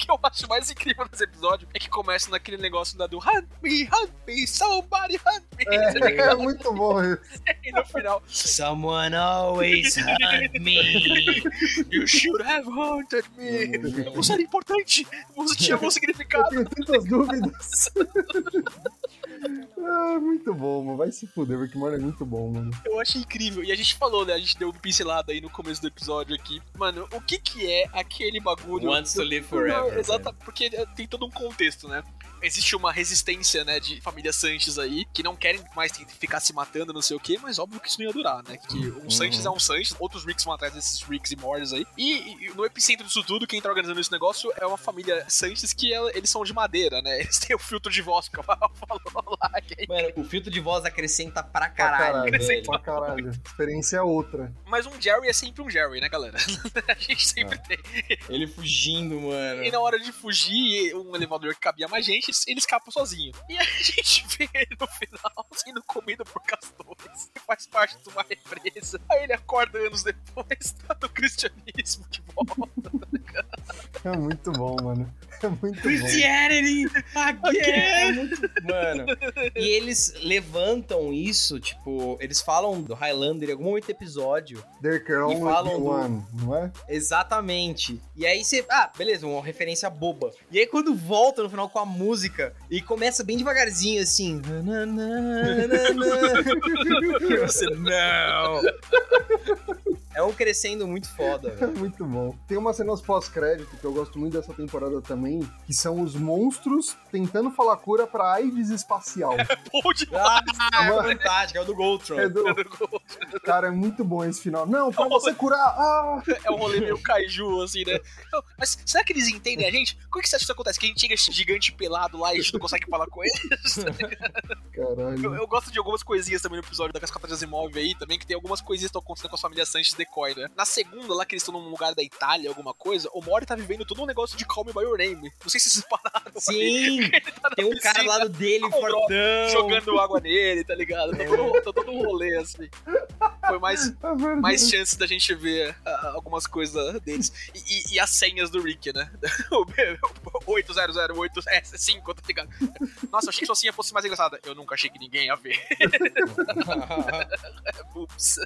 S3: O que eu acho mais incrível nesse episódio é que começa naquele negócio lá do Hunt me, hunt me, somebody hunt me.
S2: É, é muito bom isso.
S3: E no final,
S4: Someone always hunt me. (laughs)
S3: You should have hunted me. Você era importante. Você tinha algum
S2: Eu
S3: significado.
S2: tenho tantas dúvidas. (laughs) ah, muito bom, mano. Vai se fuder, Rick and Morty é muito bom, mano.
S3: Eu achei incrível. E a gente falou, né? A gente deu uma pincelada aí no começo do episódio aqui. Mano, o que que é aquele bagulho?
S4: Wants to live forever.
S3: Exato, porque é, tem todo um contexto, né? Existe uma resistência, né, de família Sanches aí, que não querem mais ficar se matando, não sei o quê, mas óbvio que isso não ia durar, né? Que um
S4: Uhum.
S3: Sanches é um Sanches, outros Ricks vão atrás desses Ricks e Morris aí. E, e no epicentro disso tudo, quem tá organizando esse negócio é uma família Sanches que ela- eles são de madeira, né? (laughs) Eles têm o filtro de voz, que o Amaral falou lá. que é
S4: Mano, o filtro de voz acrescenta pra
S2: Pra
S4: caralho, velho.
S2: Pra caralho. A experiência é outra.
S3: Mas um Jerry é sempre um Jerry, né, galera? (laughs) A gente sempre tem.
S4: Ele fugindo, mano.
S3: E na hora de fugir, um elevador que cabia mais gente, ele escapa sozinho. E a gente (laughs) vê ele no final sendo comido por castores. Que faz parte de uma represa. Aí ele acorda anos depois, tá no cristianismo de volta.
S2: É muito bom, mano. É muito.
S4: Christianity again! É muito- Mano, e eles levantam isso, tipo, eles falam do Highlander em algum do episódio.
S2: There can only
S4: falam
S2: be
S4: do-
S2: one, não é?
S4: Exatamente. E aí você. Ah, beleza, uma referência boba. E aí quando volta no final com a música e começa bem devagarzinho assim. (laughs) (laughs) E você, não! É um crescendo muito foda,
S2: É
S4: velho. (laughs)
S2: muito bom. Tem umas cenas pós-crédito que eu gosto muito dessa temporada também, que são os monstros tentando falar cura pra AIDS espacial. (laughs)
S3: Bom demais.
S4: Ah, é fantástico, é o do Goltron.
S2: É do... Cara, é muito bom esse final. Não, pra você curar. Ah! (laughs)
S3: É um rolê meio kaiju, assim, né? Não, Mas será que eles entendem a gente? Como é que você acha que isso acontece? Que a gente chega esse gigante pelado lá e a gente não consegue falar com eles? Eu,
S2: Caralho.
S3: eu gosto de algumas coisinhas também no episódio da Cascata de Asimov aí, também, que tem algumas coisinhas que estão acontecendo com a família Sanchez Né? Na segunda, lá que eles estão num lugar da Itália, alguma coisa, o Mori tá vivendo todo um negócio de Call Me By Your Name. Não sei se vocês (laughs) pararam.
S4: Sim! (laughs)
S3: Tá
S4: Tem um cara do
S3: piscina,
S4: lado dele, fortão.
S3: Jogando água nele, tá ligado? Tá todo, tá todo um rolê, assim. Foi mais, (laughs)
S2: É verdade.
S3: mais chances da gente ver ah, algumas coisas deles. E, e- e as senhas do Rick, né? O 8008S5, tá ligado? Nossa, eu achei que sua senha fosse mais engraçada. Eu nunca achei que ninguém ia ver. Ups.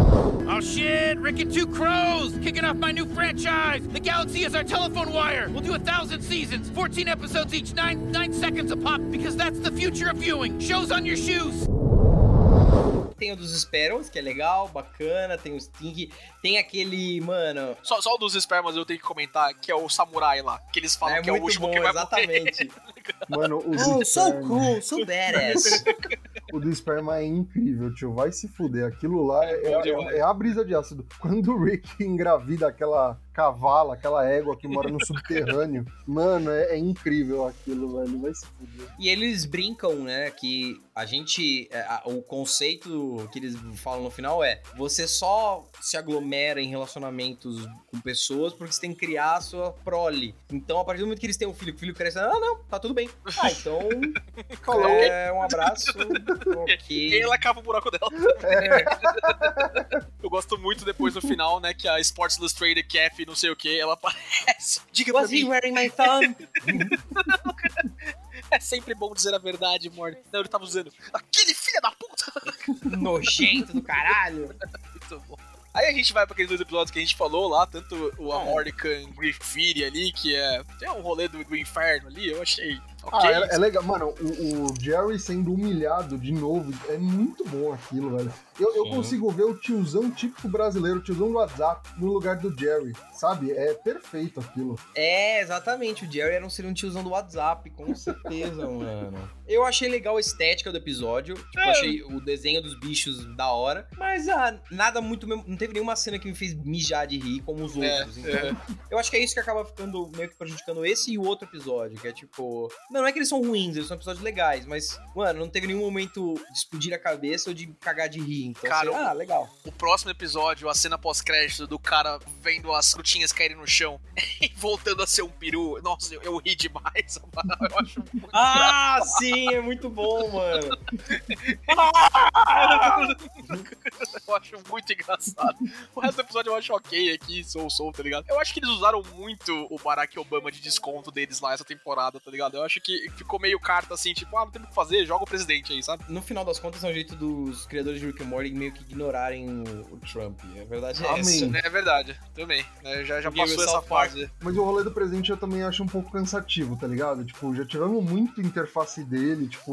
S6: Oh shit, Rick and Two Crows, kicking off my new franchise. The galaxy is our telephone wire. We'll do a thousand seasons, 14 episodes each, nine nine seconds a pop, because that's the future of viewing. Shows on your shoes.
S4: Tem o dos Sparrows, que é legal, bacana. Tem o Sting. Tem aquele, mano.
S3: Só, só o dos espermas eu tenho que comentar, que é o samurai lá. Que eles falam
S4: é
S3: que é o último
S4: bom,
S3: que vai morrer.
S4: exatamente. (laughs)
S2: Mano, o
S4: oh,
S2: do
S4: so
S2: Sperma-
S4: cool, so badass. (laughs)
S2: O do Sperma é incrível, tio. Vai se fuder. Aquilo lá é, é-
S3: demais.
S2: é a brisa de ácido. Quando o Rick engravida aquela cavala, aquela égua que mora no subterrâneo, (laughs) mano, é, é incrível aquilo, velho. Vai se fuder.
S4: E eles brincam, né, que a gente. é, a- o conceito que eles falam no final é: você só se aglomera em relacionamentos com pessoas porque você tem que criar a sua prole. Então, a partir do momento que eles têm um filho, que o filho cresce, ah, não, tá tudo bem. Ah, (laughs) então. é, um abraço.
S3: E ela cava o buraco dela. Eu gosto muito depois no final, né, que a Sports Illustrated Cap, não sei o que, ela aparece. (laughs) Diga pra
S4: Was he
S3: mim,
S4: wearing my thumb? (laughs)
S3: é sempre bom dizer a verdade, Morty. Não, ele tava usando. Aquele filho da puta! (laughs)
S4: Nojento do caralho.
S3: Muito bom. Aí a gente vai pra aqueles dois episódios que a gente falou lá, tanto o
S4: É.
S3: Amorcan Griffith ali, que é. Tem um rolê do, do inferno ali, eu achei. Ok.
S2: Ah, é, é legal. Mano, o, o Jerry sendo humilhado de novo, é muito bom aquilo, velho. Eu, eu consigo ver o tiozão típico brasileiro, o tiozão do WhatsApp, no lugar do Jerry, sabe? É perfeito aquilo.
S4: É, exatamente. O Jerry era um, seria um tiozão do WhatsApp, com certeza, (laughs) mano. Eu achei legal a estética do episódio. Tipo,
S3: É.
S4: achei o desenho dos bichos da hora. Mas, ah, nada muito. Não teve nenhuma cena que me fez mijar de rir como os
S3: É,
S4: outros. Então, eu acho que é isso que acaba ficando meio que prejudicando esse e o outro episódio. Que é tipo. Não, não é que eles são ruins, eles são episódios legais. Mas, mano, não teve nenhum momento de explodir a cabeça ou de cagar de rir. Então,
S3: Cara,
S4: assim, ah, legal.
S3: O próximo episódio, a cena pós-crédito do cara vendo as frutinhas caírem no chão (laughs) e voltando a ser um peru. Nossa, eu, eu ri demais. (laughs) Eu acho muito
S4: Ah, sim, é muito bom, mano.
S3: Eu acho muito engraçado. O resto do episódio eu acho ok aqui, sou, sou, tá ligado? Eu acho que eles usaram muito o Barack Obama de desconto deles lá essa temporada, tá ligado? Eu acho que ficou meio carta assim, tipo, ah, não tem o que fazer, joga o presidente aí, sabe?
S4: No final das contas, é um jeito dos criadores de Rick and Morty meio que ignorarem o, o Trump. A verdade é
S2: Amém.
S4: essa.
S3: É verdade, também. né? Já, já passou essa fase.
S2: Mas o rolê do presente eu também acho um pouco cansativo, tá ligado? Tipo, já tivemos muito interface dele, tipo,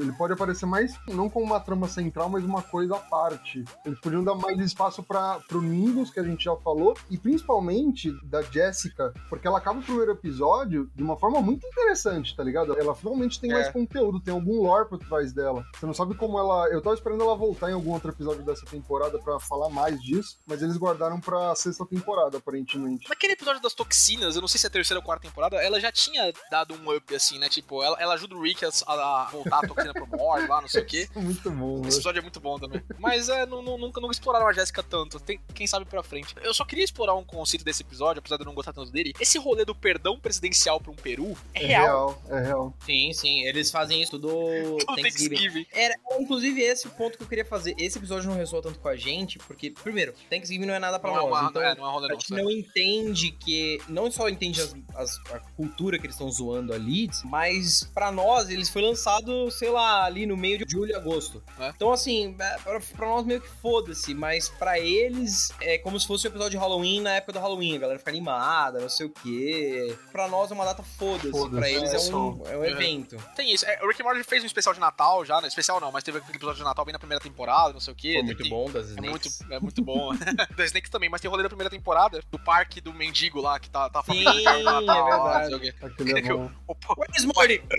S2: ele pode aparecer mais, não como uma trama central, mas uma coisa à parte. Eles podiam dar mais espaço para pro Nimbus, que a gente já falou, e principalmente da Jessica, porque ela acaba o primeiro episódio de uma forma muito interessante, tá tá ligado? Ela finalmente tem
S3: É.
S2: mais conteúdo, tem algum lore por trás dela. Você não sabe como ela. Eu tava esperando ela voltar em algum outro episódio dessa temporada pra falar mais disso, mas eles guardaram pra sexta temporada, aparentemente.
S3: Naquele episódio das toxinas, eu não sei se é a terceira ou quarta temporada, ela já tinha dado um up, assim, né? Tipo, ela, ela ajuda o Rick a, a voltar a toxina pro Mord lá, não sei o quê. (laughs)
S2: Muito bom,
S3: Esse
S2: né?
S3: episódio é muito bom também. Mas é, não, não- nunca, nunca exploraram a Jéssica tanto. Tem, quem sabe pra frente. Eu só queria explorar um conceito desse episódio, apesar de eu não gostar tanto dele. Esse rolê do perdão presidencial pra um Peru é,
S2: É
S3: real.
S2: real, é real.
S4: Sim, sim, eles fazem isso do (laughs) Thanksgiving.
S3: Thanksgiving.
S4: Era, inclusive, esse o ponto que eu queria fazer. Esse episódio não ressoa tanto com a gente, porque, primeiro, Thanksgiving não é nada pra
S3: Não é
S4: nós.
S3: uma,
S4: então,
S3: é, não é rolê
S4: a
S3: não.
S4: gente
S3: sabe?
S4: não entende que. Não só entende as- as- a cultura que eles estão zoando ali, mas pra nós, eles foi lançado, sei lá, ali no meio de julho e agosto.
S3: É.
S4: Então, assim, é, pra, pra nós meio que foda-se, mas pra eles é como se fosse um episódio de Halloween na época do Halloween. A galera fica animada, não sei o quê. Pra nós é uma data foda-se.
S2: Foda-se,
S4: pra eles
S2: é
S4: é um, é um
S3: É.
S4: evento.
S3: Tem isso. É, o Rick and Morty fez um especial de Natal já, né? Especial não, mas teve aquele episódio de Natal bem na primeira temporada, não sei o quê.
S4: Foi muito
S3: Tem-
S4: bom das
S3: É
S4: Snakes.
S3: muito, é muito bom. (laughs) da Snakes também, mas tem o rolê da primeira temporada do parque do mendigo lá, que tá, tá
S4: Sim, é
S3: Natal, lá,
S4: verdade.
S3: não sei o quê.
S2: Aquele é bom.
S3: O, po-
S4: Where's Morty? (laughs)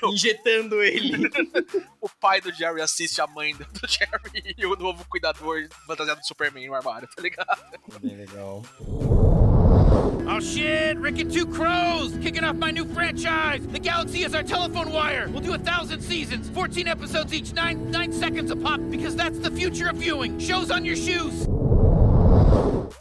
S4: (laughs) Injetando ele.
S3: o pai do Jerry assiste a mãe do Jerry e o novo cuidador fantasiado do Superman no armário, tá ligado?
S4: Bem legal.
S6: Oh shit, Rick and Two Crows, kicking off my new franchise. The galaxy is our telephone wire. We'll do a thousand seasons, 14 episodes each, nine nine seconds a pop, because that's the future of viewing. Shows on your shoes.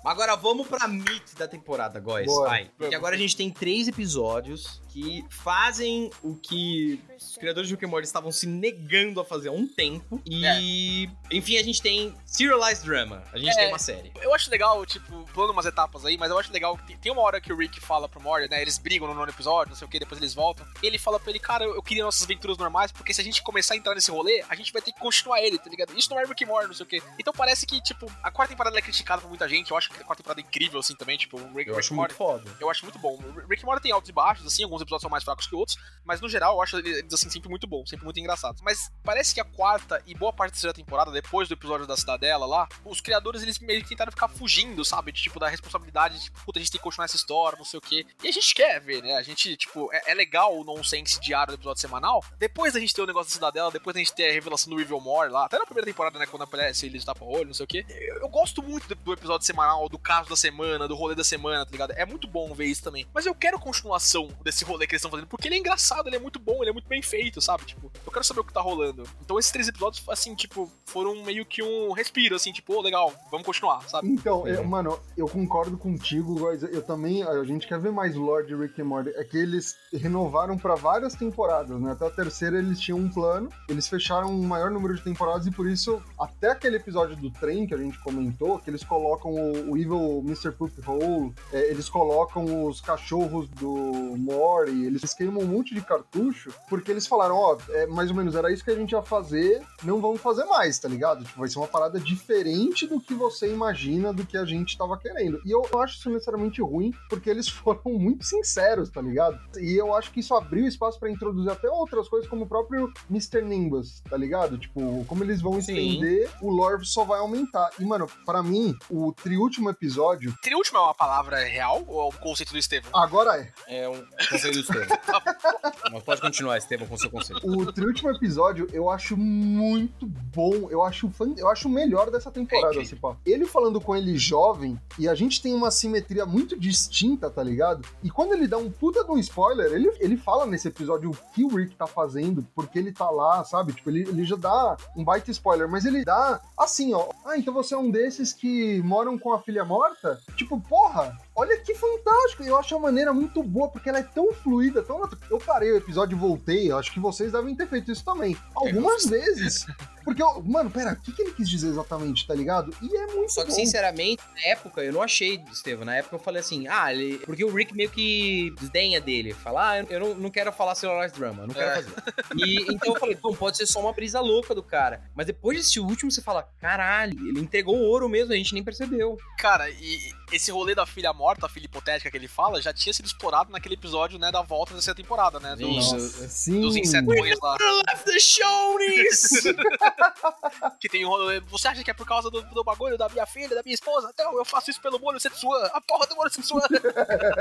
S4: Agora vamos pra Meet da temporada, guys.
S2: Bora.
S4: Vai. Porque agora a gente tem três episódios que fazem o que os criadores de Rick and Morty estavam se negando a fazer há um tempo. E, enfim, a gente tem Serialized Drama. A gente
S3: É.
S4: tem uma série.
S3: Eu acho legal, tipo, pulando umas etapas aí, mas eu acho legal que tem- uma hora que o Rick fala pro Morty, né? Eles brigam no nono episódio, não sei o que, depois eles voltam. E ele fala pra ele, cara, eu, queria nossas aventuras normais, porque se a gente começar a entrar nesse rolê, a gente vai ter que continuar ele, tá ligado? Isso não é Rick and Morty, não sei o que. Então parece que, tipo, a quarta temporada é criticada por muita gente. Eu acho que a quarta temporada é incrível, assim, também, tipo, o Rick,
S4: Eu
S3: Rick
S4: acho
S3: and
S4: muito
S3: Morty.
S4: foda.
S3: Eu acho muito bom. O Rick and Morty tem altos e baixos, assim, alguns episódios são mais fracos que outros, mas no geral eu acho eles, assim, sempre muito bons, sempre muito engraçados. Mas parece que a quarta e boa parte da terceira temporada, depois do episódio da Cidadela lá, os criadores, eles meio que tentaram ficar fugindo, sabe? De, tipo, da responsabilidade, de, tipo, puta, a gente tem que continuar essa história, não sei o quê. E a gente quer ver, né? A gente, tipo, é, é legal o nonsense diário do episódio semanal. Depois da gente ter o negócio da Cidadela, depois da gente ter a revelação do Evil More lá, até na primeira temporada, né, quando aparece ele de tapa-olho, não sei o quê. Eu, eu gosto muito do, do episódio semanal, do caso da semana, do rolê da semana, tá ligado? É muito bom ver isso também. Mas eu quero continuação desse rolê que eles estão fazendo, porque ele é engraçado, ele é muito bom, ele é muito bem feito, sabe? Tipo, eu quero saber o que tá rolando. Então esses três episódios, assim, tipo, foram meio que um respiro, assim, tipo, ô, legal, vamos continuar, sabe?
S2: Então, eu- mano, eu concordo contigo, guys. Eu também, a gente quer ver mais Lord Rick and Morty. É que eles renovaram pra várias temporadas, né? Até a terceira eles tinham um plano, eles fecharam um maior número de temporadas e por isso, até aquele episódio do trem que a gente comentou, que eles colocam o, o Evil Mr. Poop Hole, é, eles colocam os cachorros do Mori, eles queimam um monte de cartucho, porque eles falaram, ó, é, mais ou menos era isso que a gente ia fazer, não vamos fazer mais, tá ligado? Tipo, vai ser uma parada diferente do que você imagina, do que a gente tava querendo. E eu não acho isso necessariamente ruim, porque eles (laughs) foram muito sinceros, tá ligado? E eu acho que isso abriu espaço pra introduzir até outras coisas, como o próprio Mr. Nimbus, tá ligado? Tipo, como eles vão
S4: Sim.
S2: estender, o lore só vai aumentar. E, mano, pra mim, o triúltimo episódio,
S3: Triúltimo é uma palavra real ou é um conceito do Estevam?
S2: agora é.
S4: É um conselho Estevam. (laughs) Mas pode continuar, Estevam, com o seu conselho.
S2: O triúltimo episódio eu acho muito bom. Eu acho, fan- eu acho o melhor dessa temporada,
S3: É
S2: assim, pá. Ele falando com ele jovem, e a gente tem uma simetria muito distinta, tá ligado? E quando ele dá um puta de um spoiler, ele, ele fala nesse episódio o que o Rick tá fazendo, porque ele tá lá, sabe? Tipo, ele, ele já dá um baita spoiler, mas ele dá assim, ó. Ah, então você é um desses que moram com a filha morta? Tipo, porra, olha que fantástico. Eu acho a maneira muito boa, porque ela é tão fluida, tão. Eu parei o episódio e voltei. Eu acho que vocês devem ter feito isso também. Algumas vezes. Porque, eu, mano, pera, o que, que ele quis dizer exatamente, tá ligado? E é muito
S4: Só que,
S2: bom.
S4: sinceramente, na época, eu não achei, Estevam. Na época eu falei assim, ah, ele. Porque o Rick meio que desdenha dele. Fala, ah, eu- não, não quero falar Serialized Drama, eu não quero
S3: É.
S4: fazer. E então eu falei, bom, pode ser só uma brisa louca do cara. Mas depois desse último, você fala, caralho, ele entregou o ouro mesmo, a gente nem percebeu.
S3: Cara, e esse rolê da filha morta, a filha hipotética que ele fala, já tinha sido explorado naquele episódio, né, da volta dessa temporada, né? Dos,
S2: Nossa, sim.
S3: dos insetões lá.
S4: Left the Shoney's! (laughs)
S3: Que tem um rolê. Você acha que é por causa do, do bagulho da minha filha, da minha esposa? Não, eu faço isso pelo molho Setsuan. A porra do molho Setsuan.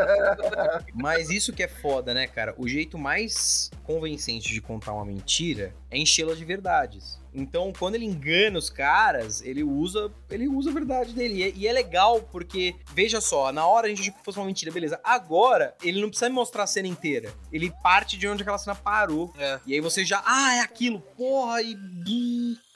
S3: (laughs)
S4: Mas isso que é foda, né, cara? O jeito mais convincente de contar uma mentira é enchê-la de verdades. Então, quando ele engana os caras, ele usa, ele usa a verdade dele. E é, e é legal porque, veja só, na hora a gente achou que fosse uma mentira, beleza. Agora, ele não precisa me mostrar a cena inteira. Ele parte de onde aquela cena parou.
S3: É.
S4: E aí você já, ah, é aquilo, porra, e.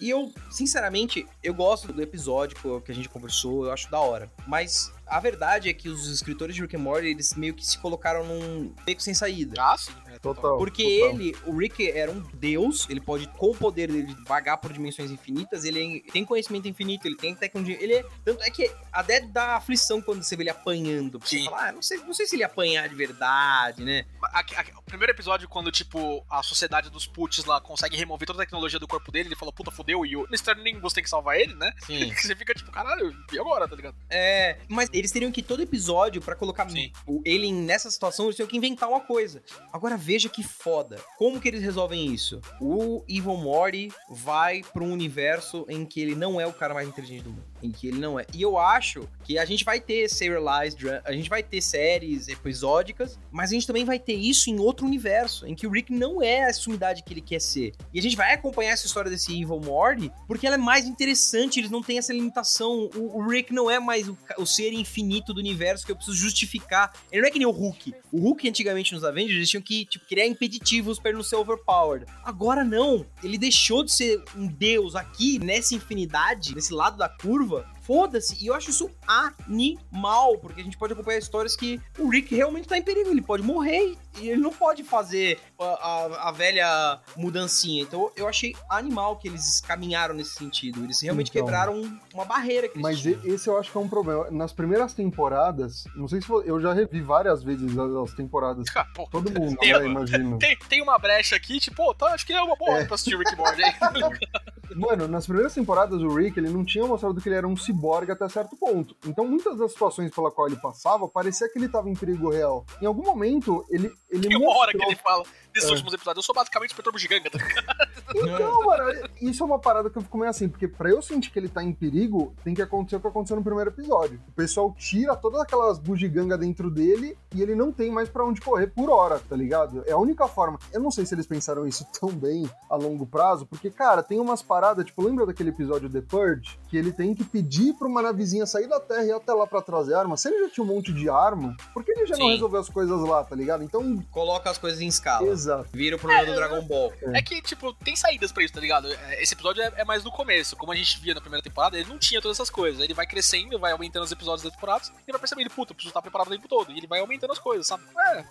S4: E eu, sinceramente, eu gosto do episódio que a gente conversou, eu acho da hora. Mas a verdade é que os escritores de Rick and Morty, eles meio que se colocaram num beco sem saída.
S3: Ah, sim. É,
S2: Total.
S4: Porque
S2: total.
S4: ele, o Rick era um deus, ele pode, com o poder dele, vagar por dimensões infinitas, ele tem conhecimento infinito, ele tem tecnologia, ele é... Tanto é que até dá aflição quando você vê ele apanhando. Porque
S3: Sim.
S4: Você fala, ah, não sei, não sei se ele ia apanhar de verdade, né?
S3: Aqui- aqui- o primeiro episódio, quando, tipo, a sociedade dos puts lá consegue remover toda a tecnologia do corpo dele, ele fala, puta, fudeu, e o Mr. Nimbus tem que salvar ele, né?
S4: Sim. (laughs)
S3: Você fica tipo, caralho, e agora, tá ligado?
S4: É, mas eles teriam que todo episódio, pra colocar
S3: Sim.
S4: o ele nessa situação, eles teriam que inventar uma coisa. Agora veja que foda. Como que eles resolvem isso? O Evil Morty vai pra um universo em que ele não é o cara mais inteligente do mundo. Em que ele não é. E eu acho que a gente vai ter serialized, a gente vai ter séries episódicas, mas a gente também vai ter isso em outro universo, em que o Rick não é a sumidade que ele quer ser. E a gente vai acompanhar essa história desse Evil Morty porque ela é mais interessante, eles não têm essa limitação. O, o Rick não é mais o, o ser infinito do universo que eu preciso justificar. Ele não é que nem o Hulk. O Hulk, antigamente nos Avengers, eles tinham que tipo, criar impeditivos pra ele não ser overpowered. Agora não. Ele deixou de ser um deus aqui, nessa infinidade, nesse lado da curva. Foda-se, e eu acho isso animal, porque a gente pode acompanhar histórias que o Rick realmente tá em perigo, ele pode morrer e ele não pode fazer a, a- a velha mudancinha. Então eu achei animal que eles caminharam nesse sentido. Eles realmente
S2: Então.
S4: quebraram uma barreira que eles
S2: Mas
S4: tinham.
S2: e- esse eu acho que é um problema. Nas primeiras temporadas, não sei se vo- eu já revi várias vezes as, as temporadas.
S3: Ah, pô,
S2: Todo mundo,
S3: Tem-
S2: né, imagino.
S3: Tem, tem uma brecha aqui, tipo, pô, tá, acho que é uma boa
S2: É.
S3: pra assistir Rick Morty aí. (laughs)
S2: Mano, nas primeiras temporadas o Rick, ele não tinha mostrado que ele era um ciborgue até certo ponto. Então muitas das situações pela qual ele passava, parecia que ele tava em perigo real. Em algum momento, ele, ele
S3: Tem uma hora que
S2: mostrou-
S3: ele fala nesses
S2: É.
S3: últimos episódios, eu sou basicamente o Petrobras Giganga, tá ligado?
S2: Então, (laughs) mano, isso é uma parada que eu fico meio assim, porque pra eu sentir que ele tá em perigo, tem que acontecer o que aconteceu no primeiro episódio. O pessoal tira todas aquelas bugigangas dentro dele e ele não tem mais pra onde correr por hora, tá ligado? É a única forma. Eu não sei se eles pensaram isso (laughs) tão bem a longo prazo, porque, cara, tem umas paradas, tipo, lembra daquele episódio The Purge? Que ele tem que pedir pra uma navezinha sair da Terra e ir até lá pra trazer arma. Se ele já tinha um monte de arma, por que ele já não
S4: Sim.
S2: resolveu as coisas lá, tá ligado? Então,
S4: Coloca as coisas em escala.
S2: exato.
S4: Vira o problema do Dragon Ball.
S3: É que, tipo, tem saídas pra isso, tá ligado? É, Esse episódio é, é mais no começo. Como a gente via na primeira temporada, ele não tinha todas essas coisas. Ele vai crescendo, vai aumentando os episódios das temporadas, e vai percebendo, puta, eu preciso estar preparado o tempo todo. E ele vai aumentando as coisas, sabe? É,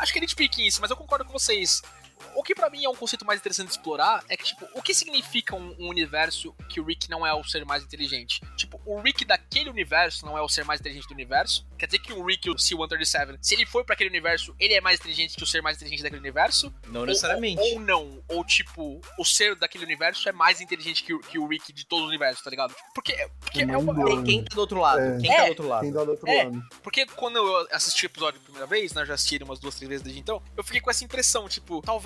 S3: acho que ele pique isso, mas eu concordo com vocês. O que pra mim é um conceito mais interessante de explorar é que, tipo, o que significa um, um universo que o Rick não é o ser mais inteligente? Tipo, o Rick daquele universo não é o ser mais inteligente do universo? Quer dizer que o Rick, o C-137, se ele for pra aquele universo, ele é mais inteligente que o ser mais inteligente daquele universo?
S4: Não necessariamente.
S3: Ou, ou não. Ou, tipo, o ser daquele universo é mais inteligente que o, que o Rick de todo o universo, tá ligado? Porque, porque, é uma,
S4: Quem, quem tá do outro lado?
S2: É.
S4: Quem tá
S3: É.
S4: do outro lado?
S2: Quem dá do outro
S3: É.
S2: lado.
S3: porque quando eu assisti o episódio pela primeira vez, né? Eu já assisti ele umas duas, três vezes desde então, eu fiquei com essa impressão, tipo, talvez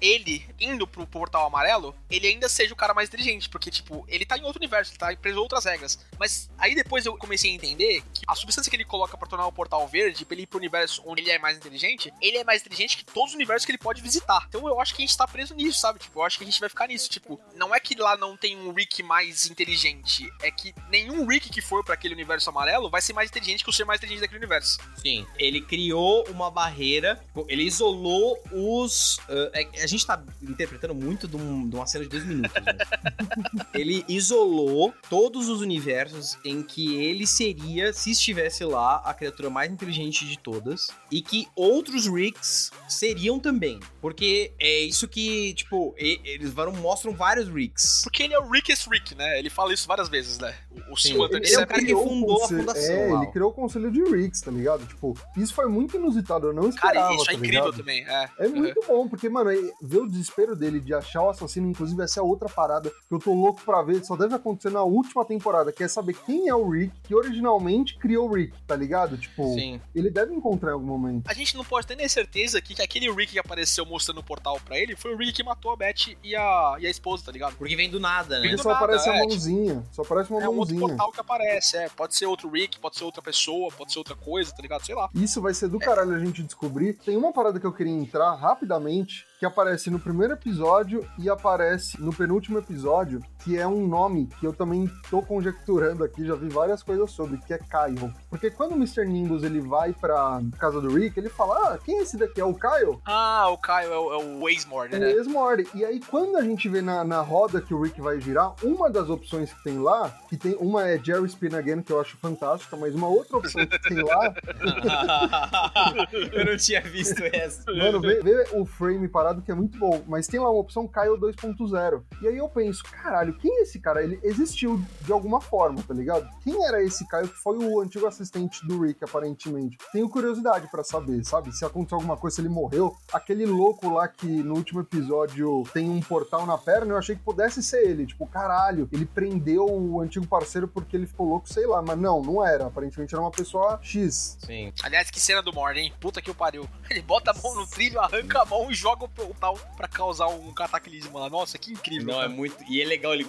S3: ele, indo pro portal amarelo, ele ainda seja o cara mais inteligente. Porque, tipo, ele tá em outro universo, ele tá preso a outras regras. Mas aí depois eu comecei a entender que a substância que ele coloca pra tornar o portal verde, pra ele ir pro universo onde ele é mais inteligente, ele é mais inteligente que todos os universos que ele pode visitar. Então eu acho que a gente tá preso nisso, sabe? Tipo, eu acho que a gente vai ficar nisso. Tipo, não é que lá não tem um Rick mais inteligente, é que nenhum Rick que for pra aquele universo amarelo vai ser mais inteligente que o ser mais inteligente daquele universo.
S4: Sim. Ele criou uma barreira, ele isolou os. É- a gente tá interpretando muito de, um- de uma cena de dois minutos. né? (laughs) ele isolou todos os universos em que ele seria, se estivesse lá, a criatura mais inteligente de todas. E que outros Ricks seriam também. Porque é isso que, tipo, e- eles mostram vários Ricks.
S3: Porque ele é o Rickest Rick, né? Ele fala isso várias vezes, né? O,
S4: Sim.
S3: Silvan
S4: Ele é o cara que
S2: criou o
S4: fundou a
S2: conselho-
S4: fundação
S2: É,
S4: lá,
S2: ele criou o conselho de Ricks, tá ligado? Tipo, isso foi muito inusitado, eu não esperava,
S3: Cara, isso é
S2: tá
S3: incrível
S2: ligado?
S3: também. É,
S2: É muito bom, porque, mano, ver o desespero dele de achar o assassino, inclusive, essa é outra parada que eu tô louco pra ver, só deve acontecer na última temporada, que é saber quem é o Rick, que originalmente criou o Rick, tá ligado? Tipo,
S4: Sim.
S2: ele deve encontrar em algum momento.
S3: A gente não pode ter nem certeza que, que aquele Rick que apareceu mostrando o portal pra ele foi o Rick que matou a Beth e a, e a esposa, tá ligado?
S4: Porque vem do nada, né?
S2: Porque
S3: do
S2: só
S3: nada,
S2: aparece a
S3: é,
S2: mãozinha, só aparece uma
S3: É outro
S2: mãozinha.
S3: portal que aparece, é. Pode ser outro Rick, pode ser outra pessoa, pode ser outra coisa, tá ligado? Sei lá.
S2: Isso vai ser do caralho a gente descobrir. Tem uma parada que eu queria entrar rapidamente, que aparece no primeiro episódio e aparece no penúltimo episódio, que é um nome que eu também tô conjecturando aqui, já vi várias coisas sobre, que é Kyle. Porque quando o Mr. Nimbus ele vai pra casa do Rick, ele fala: Ah, quem é esse daqui? É o Kyle?
S3: Ah, o Kyle é o, é o Waysmore,
S2: É
S3: né?
S2: ex-Morty. E aí, quando a gente vê na, na roda que o Rick vai girar, uma das opções que tem lá, que tem uma é Jerry Spin Again, que eu acho fantástica, mas uma outra opção que tem lá (laughs)
S4: eu não tinha visto essa.
S2: Mano, vê, vê o frame parado que é muito bom, mas tem lá uma opção Kyle 2.0. E aí eu penso, caralho, quem é esse cara? Ele existiu de alguma forma, tá ligado? Quem era esse Kyle que foi o antigo assistente do Rick, aparentemente? Tenho curiosidade pra saber, sabe? Se aconteceu alguma coisa, se ele morreu. Aquele louco lá que no último episódio tem um portal na perna, eu achei que pudesse ser ele. Tipo, caralho, ele prendeu o antigo parceiro porque ele ficou louco, sei lá. Mas não, não era. Aparentemente era uma pessoa X.
S4: Sim.
S3: Aliás, que cena do Morty, hein? Puta que o pariu. Ele bota a mão no trilho, arranca a mão e joga o portal pra causar um cataclismo lá. Nossa, que incrível.
S4: Não, é
S3: cara.
S4: muito. E é legal, ele.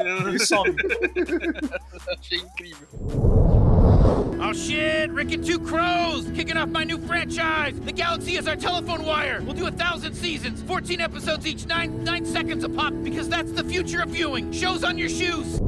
S3: Ele (laughs) some. (laughs) Achei incrível.
S6: Oh shit, Rick and Two Crows, kicking off my new franchise. The galaxy is our telephone wire. We'll do a thousand seasons, 14 episodes each, nine nine seconds a pop, because that's the future of viewing. Shows on your shoes.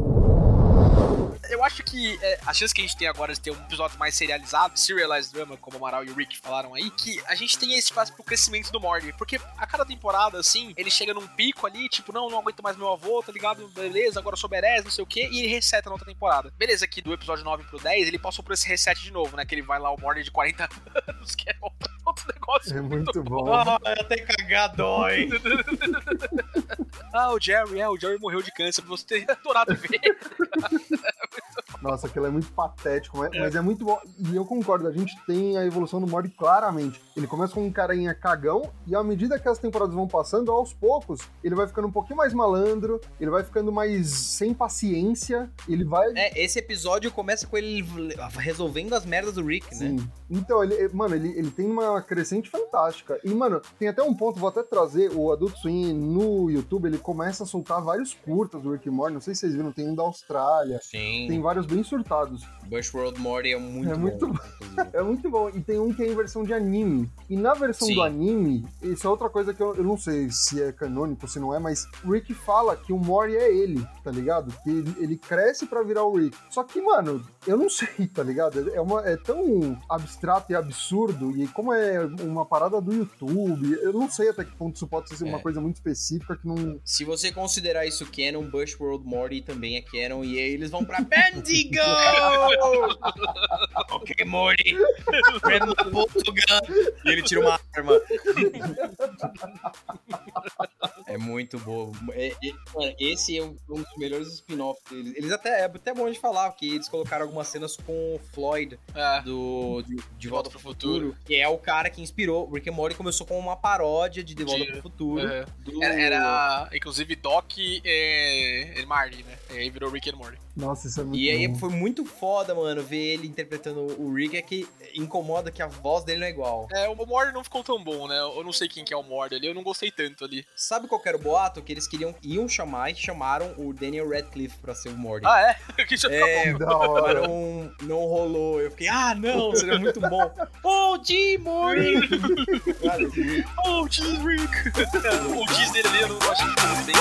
S3: Eu acho que é, a chance que a gente tem agora de ter um episódio mais serializado, serialized drama, como o Amaral e o Rick falaram aí, que a gente tem esse espaço pro crescimento do Morty. Porque a cada temporada, assim, ele chega num pico ali, tipo, não, não aguento mais meu avô, tá ligado? Beleza, agora eu sou Berez, não sei o quê, e ele reseta na outra temporada. Beleza, que do episódio 9 pro 10, ele passou por esse reset de novo, né? Que ele vai lá, o Morty de 40 anos, (laughs) que é outro, outro negócio.
S2: É muito bom.
S4: Ah, até cagar dói. (laughs)
S3: Ah, o Jerry, é, o Jerry morreu de câncer, você ter adorado ver. (laughs)
S2: Nossa, aquilo é muito patético, mas é. mas é muito bom. E eu concordo, a gente tem a evolução do Morty claramente. Ele começa com um carinha cagão, e à medida que as temporadas vão passando, aos poucos, ele vai ficando um pouquinho mais malandro, ele vai ficando mais sem paciência, ele vai.
S4: É, esse episódio começa com ele resolvendo as merdas do Rick, né?
S2: Sim. Então, ele, mano, ele, ele tem uma crescente fantástica. E, mano, tem até um ponto, vou até trazer o Adult Swim no YouTube, ele começa a soltar vários curtas do Rick Morty, não sei se vocês viram, tem um da Austrália,
S4: Sim.
S2: tem vários bem surtados.
S4: Bushworld Morty é muito
S2: É
S4: bom.
S2: muito bom. (laughs) É muito bom. E tem um que é em versão de anime. E na versão
S4: Sim.
S2: do anime, isso é outra coisa que eu, eu não sei se é canônico, se não é, mas o Rick fala que o Mori é ele, tá ligado? Que ele, ele cresce pra virar o Rick. Só que, mano, eu não sei, (laughs) tá ligado? É, uma, é tão abstrato e absurdo. E como é uma parada do YouTube, eu não sei até que ponto isso pode ser uma
S4: É.
S2: coisa muito específica que não.
S4: Se você considerar isso canon, Bushworld Morty também é canon, e aí eles vão pra Bendigo! (laughs) ok, Morty. The Portugal. E ele tira uma arma. é muito bobo. É- é- mano, esse é um um dos melhores spin-offs deles. Eles até, é até bom de falar, que eles colocaram algumas cenas com o Floyd
S3: É.
S4: do de, de Volta
S3: pro
S4: pro Futuro,
S3: Futuro.
S4: que é o cara que inspirou. Rick and Morty começou com uma paródia de De Volta
S3: De-
S4: pro Futuro.
S3: É.
S4: do-
S3: Era, era, inclusive, Doc e, e Marty, né? E aí virou Rick and Morty.
S2: Nossa, isso é muito
S4: E aí
S2: bom.
S4: foi muito foda, mano, ver ele interpretando o Rick, é que incomoda que a voz dele não é igual.
S3: É, o Morty não ficou tão bom, né? Eu não sei quem que é o Morty ali, eu não gostei tanto ali.
S4: Sabe qual que era o boato? Que eles queriam, iam chamar e chamaram o Daniel Radcliffe pra ser o Morty.
S3: Ah, é? (laughs) que fica
S4: É,
S3: bom.
S2: Da hora.
S4: Não, não rolou. Eu fiquei, ah, não, seria muito bom. (laughs) Oh! Cara,
S3: Oh, Cheese Rick! o cheese dele eu não acho que ficou bem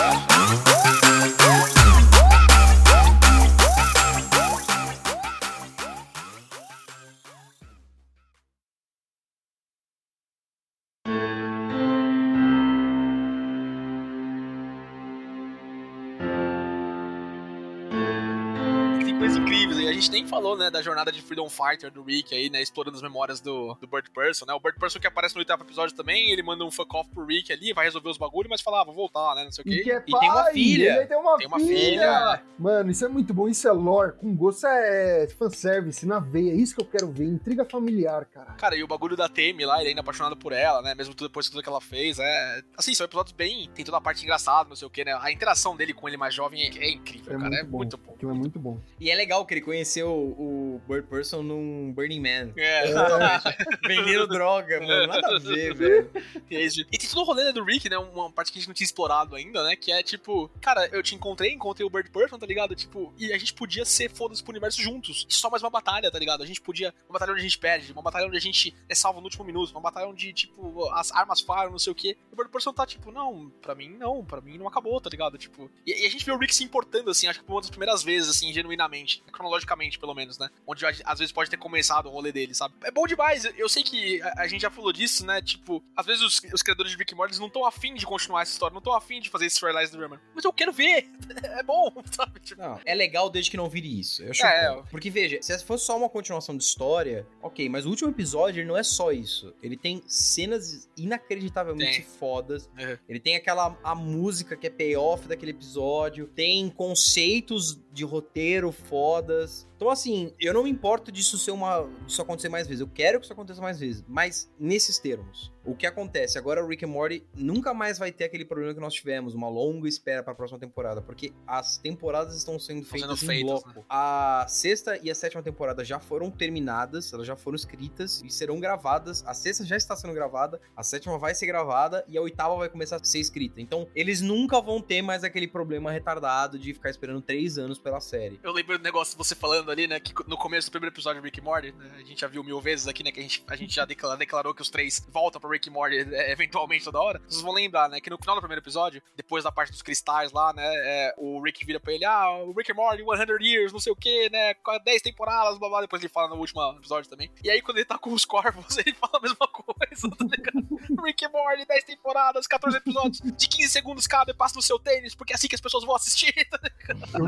S3: gente nem falou, né, da jornada de Freedom Fighter do Rick aí, né, explorando as memórias do, do Bird Person, né? O Bird Person que aparece no oitavo episódio também, ele manda um fuck off pro Rick ali, vai resolver os bagulhos, mas fala, ah, vou voltar, né, não sei o
S2: E
S3: quê.
S2: que é
S4: E tem uma filha.
S2: Ele tem uma
S3: Tem uma
S2: filha.
S3: filha.
S2: Mano, isso é muito bom. Isso é lore. Com gosto é fanservice na veia. É isso que eu quero ver. Intriga familiar, cara.
S3: Cara, e o bagulho da Temi lá, ele ainda apaixonado por ela, né? Mesmo tudo depois de tudo que ela fez. É. Assim, são episódios bem. Tem toda a parte engraçada, não sei o que, né? A interação dele com ele mais jovem é, é incrível,
S2: É
S3: cara.
S2: muito
S3: é
S2: bom.
S3: muito bom.
S2: É muito bom.
S4: E é legal que ele conheceu o o Bird Person num Burning Man.
S3: É, exatamente. (laughs)
S4: Vendendo droga, mano. Nada a ver, (laughs) velho.
S3: E é. E tem todo o rolê né, do Rick, né? Uma parte que a gente não tinha explorado ainda, né? Que é tipo, cara, eu te encontrei, encontrei o Bird Person, tá ligado? Tipo, e a gente podia ser foda-se pro universo juntos. Só mais uma batalha, tá ligado? A gente podia. Uma batalha onde a gente perde, uma batalha onde a gente é salvo no último minuto, uma batalha onde, tipo, as armas falham, não sei o quê. E o Bird Person tá tipo, não, pra mim não, pra mim não acabou, tá ligado? Tipo. E, e a gente vê o Rick se importando, assim, acho que por uma das primeiras vezes, assim, genuinamente. Cronologicamente, pelo menos, né? Onde às vezes pode ter começado o rolê dele, sabe? É bom demais. Eu sei que a, a gente já falou disso, né? Tipo, às vezes os, os criadores de Rick Morty não estão afim de continuar essa história, não estão afim de fazer esse storyline do Raymond. Mas eu quero ver. (laughs) É bom, (laughs) sabe? Tipo,
S4: Não, é legal desde que não vire isso. Eu acho
S3: É,
S4: bom. Porque, veja, se fosse só uma continuação de história, ok, mas o último episódio ele não é só isso. Ele tem cenas inacreditavelmente
S3: Tem.
S4: fodas.
S3: Uhum.
S4: Ele tem aquela a música que é payoff daquele episódio. Tem conceitos de roteiro fodas. Então, assim, eu não me importo disso ser uma. disso acontecer mais vezes. Eu quero que isso aconteça mais vezes. Mas nesses termos. O que acontece? Agora o Rick and Morty nunca mais vai ter aquele problema que nós tivemos, uma longa espera pra próxima temporada. Porque as temporadas estão sendo feitas
S3: sendo
S4: em
S3: feitas,
S4: bloco. A sexta e a sétima temporada já foram terminadas, elas já foram escritas e serão gravadas. A sexta já está sendo gravada, a sétima vai ser gravada e a oitava vai começar a ser escrita. Então, eles nunca vão ter mais aquele problema retardado de ficar esperando três anos pela série.
S3: Eu lembro do negócio de você falando ali, né? Que no começo do primeiro episódio de Rick and Morty, né, a gente já viu mil vezes aqui, né? Que a gente, a gente já declarou, declarou que os três voltam pra Rick and Morty é, eventualmente toda hora. Vocês vão lembrar, né? Que no final do primeiro episódio, depois da parte dos cristais lá, né? é, o Rick vira pra ele, ah, o Rick and Morty, 100 years, não sei o que, né? 10 temporadas, blá blá. Depois ele fala no último episódio também. E aí, quando ele tá com os corvos, (laughs) ele fala a mesma coisa, tá ligado? (laughs) Rick and Morty, 10 temporadas, 14 episódios, de 15 segundos cada, e passa no seu tênis, porque é assim que as pessoas vão assistir. (laughs) tá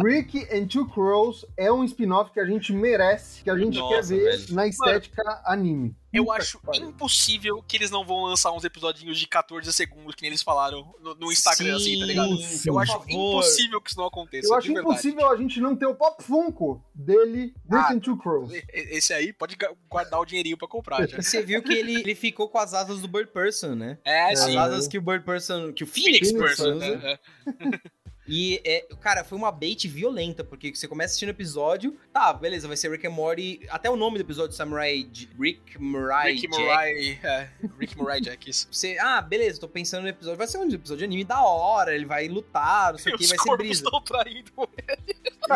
S2: Rick and Two Crows é um spin-off que a gente merece, que a gente
S4: Nossa,
S2: quer ver
S4: velho.
S2: na estética anime.
S3: Eu
S2: Puta
S3: acho
S2: que
S3: impossível que eles não vão lançar uns episodinhos de 14 segundos, que nem eles falaram no, no Instagram, assim, tá ligado?
S2: sim,
S3: Eu acho
S4: favor.
S3: impossível que isso não aconteça.
S2: Eu acho impossível a gente não ter o Pop Funko dele, Rick
S3: Ah,
S2: Crows.
S3: Esse aí pode guardar o dinheirinho pra comprar (laughs) já.
S4: Você viu que ele, ele ficou com as asas do Bird Person, né?
S3: É,
S4: As
S3: sim.
S4: asas que o Bird Person. Que o Phoenix,
S2: Phoenix
S4: Person
S3: né? (laughs) É.
S4: E, é, cara, foi uma bait violenta, porque você começa assistindo o episódio, tá, beleza, vai ser Rick and Morty, até o nome do episódio, Samurai J- Rick Murai
S3: Rick
S4: Jack.
S3: Murai. É, (laughs) Rick Murai Jack, isso.
S4: Você, ah, beleza, tô pensando no episódio, vai ser um episódio de anime da hora, ele vai lutar, não sei o que,
S3: Os
S4: vai ser
S3: corvos
S4: brisa.
S3: estão traindo.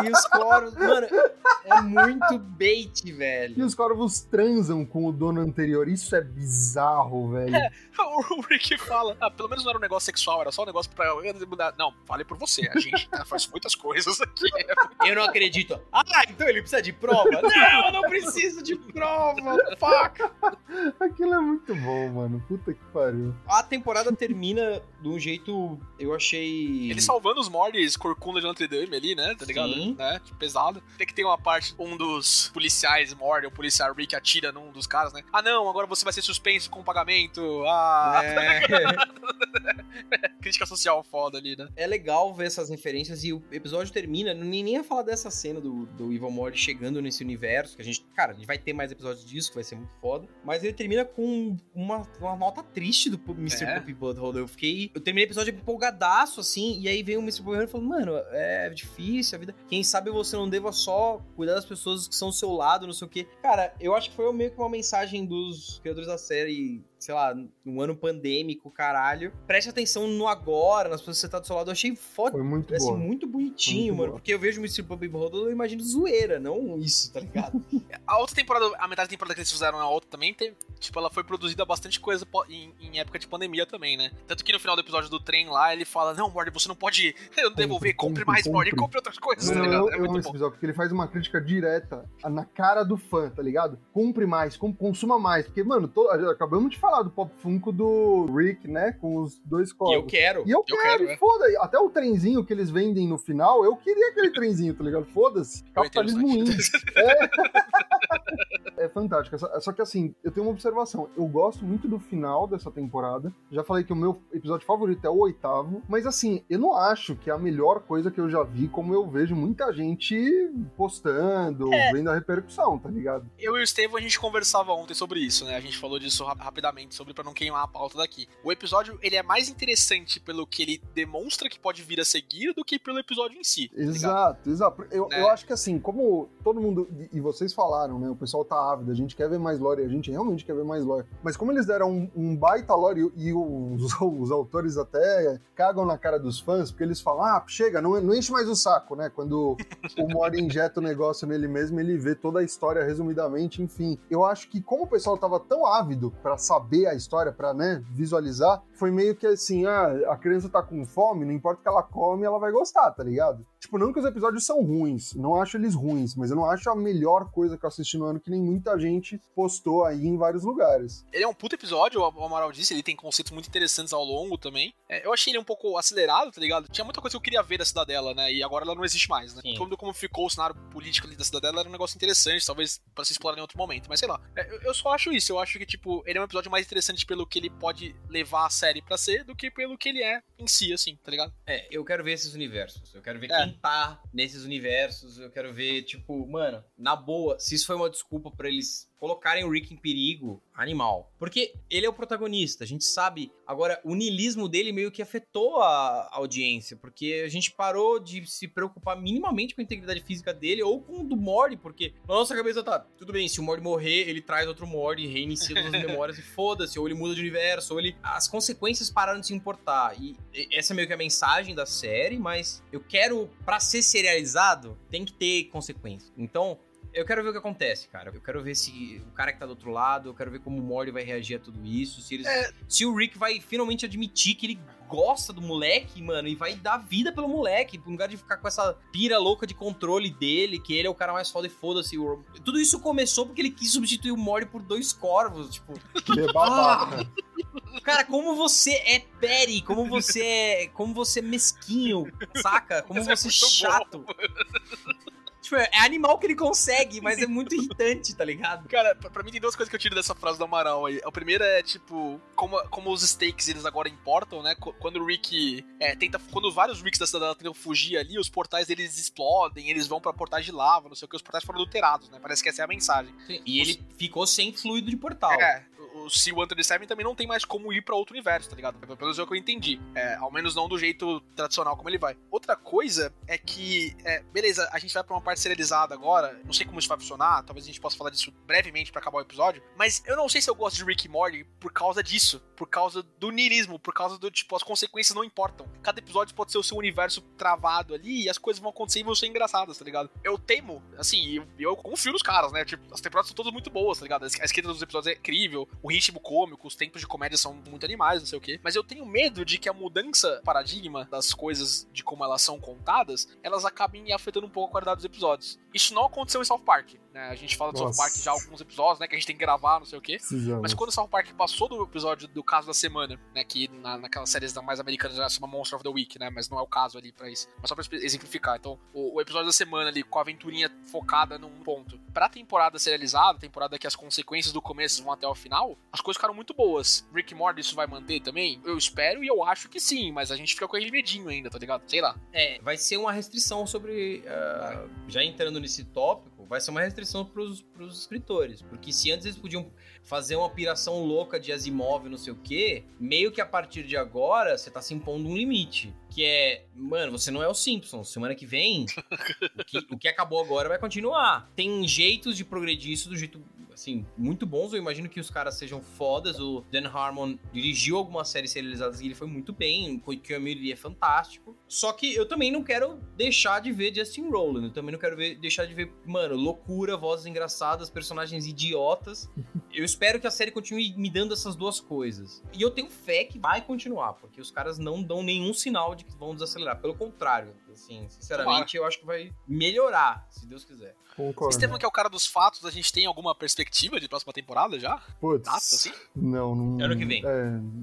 S4: E os coros, mano, é muito bait,
S2: E
S4: velho.
S2: os corvos transam com o dono anterior. Isso é bizarro, velho. (laughs)
S3: O Rick fala, ah, pelo menos não era um negócio sexual, era só um negócio pra mudar. Não, fale por você, a gente né, faz muitas coisas aqui.
S4: Eu não acredito. Ah, então ele precisa de prova? Não, eu não preciso de prova, fuck.
S2: Aquilo é muito bom, mano. Puta que pariu.
S4: A temporada termina de um jeito, eu achei...
S3: Ele salvando os Mordes corcunda de Notre Dame ali, né? Tá ligado?
S4: Sim.
S3: Né? Pesado. Tem que ter uma parte, um dos policiais Mord, o policial Rick atira num dos caras, né? Ah, não, agora você vai ser suspenso com pagamento. Ah,
S4: É, (laughs)
S3: crítica social foda ali, né?
S4: é legal ver essas referências e o episódio termina, nem, nem ia falar dessa cena do, do Evil Morty chegando nesse universo, que a gente, cara, a gente vai ter mais episódios disso, que vai ser muito foda, mas ele termina com uma, uma nota triste do Mr.
S3: É.
S4: Puppy Butthole. Eu fiquei, eu terminei o episódio empolgadaço, assim, e aí veio o Mr. Butthole e falou, mano, é difícil a vida, quem sabe você não deva só cuidar das pessoas que são ao seu lado, não sei o quê. Cara, eu acho que foi meio que uma mensagem dos criadores da série sei lá, num ano pandêmico, caralho. Preste atenção no agora, nas pessoas que você tá do seu lado. Eu achei foda.
S2: Foi muito
S4: Assim,
S2: boa.
S4: muito bonitinho,
S2: Muito
S4: mano.
S2: boa.
S4: Porque eu vejo o Mr. Puppy Butthole, eu imagino zoeira, não isso, tá ligado? (laughs)
S3: A outra temporada, a metade da temporada que eles fizeram na outra também, tem, tipo, ela foi produzida bastante coisa em, em época de pandemia também, né? Tanto que no final do episódio do trem lá, ele fala, não, Mord, você não pode (laughs) devolver, compre,
S2: compre,
S3: mais, Mord,
S2: compre."
S3: compre outras coisas,
S2: Não,
S3: tá
S2: eu,
S3: ligado?
S2: eu
S3: É
S2: amo
S3: muito
S2: esse
S3: bom.
S2: episódio, porque ele faz uma crítica direta na cara do fã, tá ligado? Compre mais, com- consuma mais. Porque, mano, to- acabamos de falar falar do Pop Funko do Rick, né? Com os dois
S4: E
S2: corpos.
S4: eu quero.
S2: E eu,
S3: Eu
S2: quero,
S3: quero, é.
S2: foda Até o trenzinho que eles vendem no final, eu queria aquele trenzinho, tá ligado? Foda-se. Capitalismo índio. (laughs) É. é fantástico. Só- que assim, eu tenho uma observação. Eu gosto muito do final dessa temporada. Já falei que o meu episódio favorito é o oitavo. Mas assim, eu não acho que é a melhor coisa que eu já vi, como eu vejo muita gente postando,
S3: É.
S2: vendo a repercussão, tá ligado?
S3: Eu e o Estevam, a gente conversava ontem sobre isso, né? A gente falou disso ra- sobre pra não queimar a pauta daqui. O episódio, ele é mais interessante pelo que ele demonstra que pode vir a seguir do que pelo episódio em si. tá?
S2: Exato, exato. Eu,
S3: Né?
S2: eu acho que assim, como todo mundo, e- vocês falaram, né? O pessoal tá ávido, a gente quer ver mais lore, a gente realmente quer ver mais lore. Mas como eles deram um, um baita lore e, e os, (laughs) os autores até cagam na cara dos fãs, porque eles falam, ah, chega, não, não enche mais o saco, né? Quando o Mori (laughs) injeta o negócio nele mesmo, ele vê toda a história resumidamente, enfim. Eu acho que como o pessoal tava tão ávido pra saber a história, pra, né, visualizar, foi meio que assim, ah, a criança tá com fome, não importa o que ela come, ela vai gostar, tá ligado? Tipo, não que os episódios são ruins, não acho eles ruins, mas eu não acho a melhor coisa que eu assisti no ano, que nem muita gente postou aí em vários lugares.
S3: Ele é um puto episódio, o Amaral disse, ele tem conceitos muito interessantes ao longo também. É, eu achei ele um pouco acelerado, tá ligado? Tinha muita coisa que eu queria ver da Cidadela, né? E agora ela não existe mais, né?
S4: Sim.
S3: Todo como ficou o cenário político ali da Cidadela era um negócio interessante, talvez pra se explorar em outro momento, mas sei lá. É, eu, eu só acho isso, eu acho que, tipo, ele é um episódio mais interessante pelo que ele pode levar a série pra ser do que pelo que ele é em si, assim, tá ligado?
S4: É, eu quero ver esses universos. Eu quero ver
S3: É.
S4: quem tá nesses universos. Eu quero ver, tipo, mano, na boa, se isso foi uma desculpa pra eles colocarem o Rick em perigo, animal. Porque ele é o protagonista, a gente sabe. Agora, o niilismo dele meio que afetou a audiência, porque a gente parou de se preocupar minimamente com a integridade física dele ou com o do Mori, porque na nossa cabeça tá, tudo bem, se o Mori morrer, ele traz outro Mori, reinicia todas as (laughs) memórias e foda-se, ou ele muda de universo, ou ele. As consequências pararam de se importar. E essa é meio que a mensagem da série, mas eu quero, pra ser serializado, tem que ter consequências. Então, eu quero ver o que acontece, cara. Eu quero ver se o cara que tá do outro lado, eu quero ver como o Mori vai reagir a tudo isso, se eles, se o Rick vai finalmente admitir que ele gosta do moleque, mano, e vai dar vida pelo moleque, no lugar de ficar com essa pira louca de controle dele, que ele é o cara mais foda e foda-se. o- Tudo isso começou porque ele quis substituir o Mori por dois corvos, tipo,
S2: Ele é babaca.
S4: Cara, como você é petty, como você é, como você é mesquinho, saca? Como
S3: Isso é
S4: você é chato. (laughs) Tipo, é animal que ele consegue, mas é muito irritante, tá ligado?
S3: Cara, pra, pra mim tem duas coisas que eu tiro dessa frase do Amaral aí. A primeira é, tipo, como, como os stakes eles agora importam, né? Qu- Quando o Rick é, tenta. Quando vários Ricks da cidadela tentam fugir ali, os portais deles explodem, eles vão pra portais de lava, não sei o que, os portais foram adulterados, né? Parece que essa é a mensagem.
S4: E ele ficou sem fluido de portal.
S3: É, o o Sea 137 também não tem mais como ir pra outro universo, tá ligado? Pelo menos é o que eu entendi. É, ao menos não do jeito tradicional como ele vai. Outra coisa é que, é, beleza, a gente vai pra uma parte serializada agora, não sei como isso vai funcionar, talvez a gente possa falar disso brevemente pra acabar o episódio, mas eu não sei se eu gosto de Rick e Morty por causa disso, por causa do niilismo, por causa do, tipo, as consequências não importam. Cada episódio pode ser o seu universo travado ali e as coisas vão acontecer e vão ser engraçadas, tá ligado? Eu temo, assim, eu, eu confio nos caras, né? Tipo, as temporadas são todas muito boas, tá ligado? A esquerda dos episódios é incrível, o ritmo cômico, os tempos de comédia são muito animais, não sei o quê. Mas eu tenho medo de que a mudança paradigma das coisas, de como elas são contadas, elas acabem afetando um pouco a qualidade dos episódios. Isso não aconteceu em South Park, né? A gente fala South
S2: Nossa.
S3: Park já há alguns episódios, né? Que a gente tem que gravar, não sei o quê.
S2: Precisamos.
S3: Mas quando o South Park passou do episódio do caso da semana, né? Que na, naquelas séries da mais americanas já chama Monster of the Week, né? Mas não é o caso ali pra isso. Mas só pra exemplificar. Então, o, o episódio da semana ali, com a aventurinha focada num ponto. Pra temporada serializada, temporada que as consequências do começo vão até o final, as coisas ficaram muito boas. Rick Morty, isso vai manter também? Eu espero e eu acho que sim, mas a gente fica com aquele medinho ainda, tá ligado? Sei lá.
S4: É, vai ser uma restrição sobre. ah, já entrando nesse tópico, vai ser uma restrição pros, pros escritores. Porque se antes eles podiam fazer uma piração louca de Asimov, não sei o quê, meio que a partir de agora você tá se impondo um limite. Que é, mano, você não é o Simpsons. Semana que vem, o, que, o que acabou agora vai continuar. Tem jeitos de progredir isso do jeito, assim, muito bons. Eu imagino que os caras sejam fodas. O Dan Harmon dirigiu algumas séries serializadas e ele foi muito bem. O ele é fantástico. Só que eu também não quero deixar de ver Justin Roiland. Eu também não quero ver, deixar de ver, mano, loucura, vozes engraçadas, personagens idiotas. (laughs) Eu espero que a série continue me dando essas duas coisas. E eu tenho fé que vai continuar, porque os caras não dão nenhum sinal de que vão desacelerar. Pelo contrário, assim. Sinceramente, eu acho que vai melhorar, se Deus quiser.
S2: Concordo.
S3: Estevam, que é o cara dos fatos, a gente tem alguma perspectiva de próxima temporada já?
S2: Putz,
S3: Data, assim?
S2: não, não.
S4: Ano que vem.
S2: É,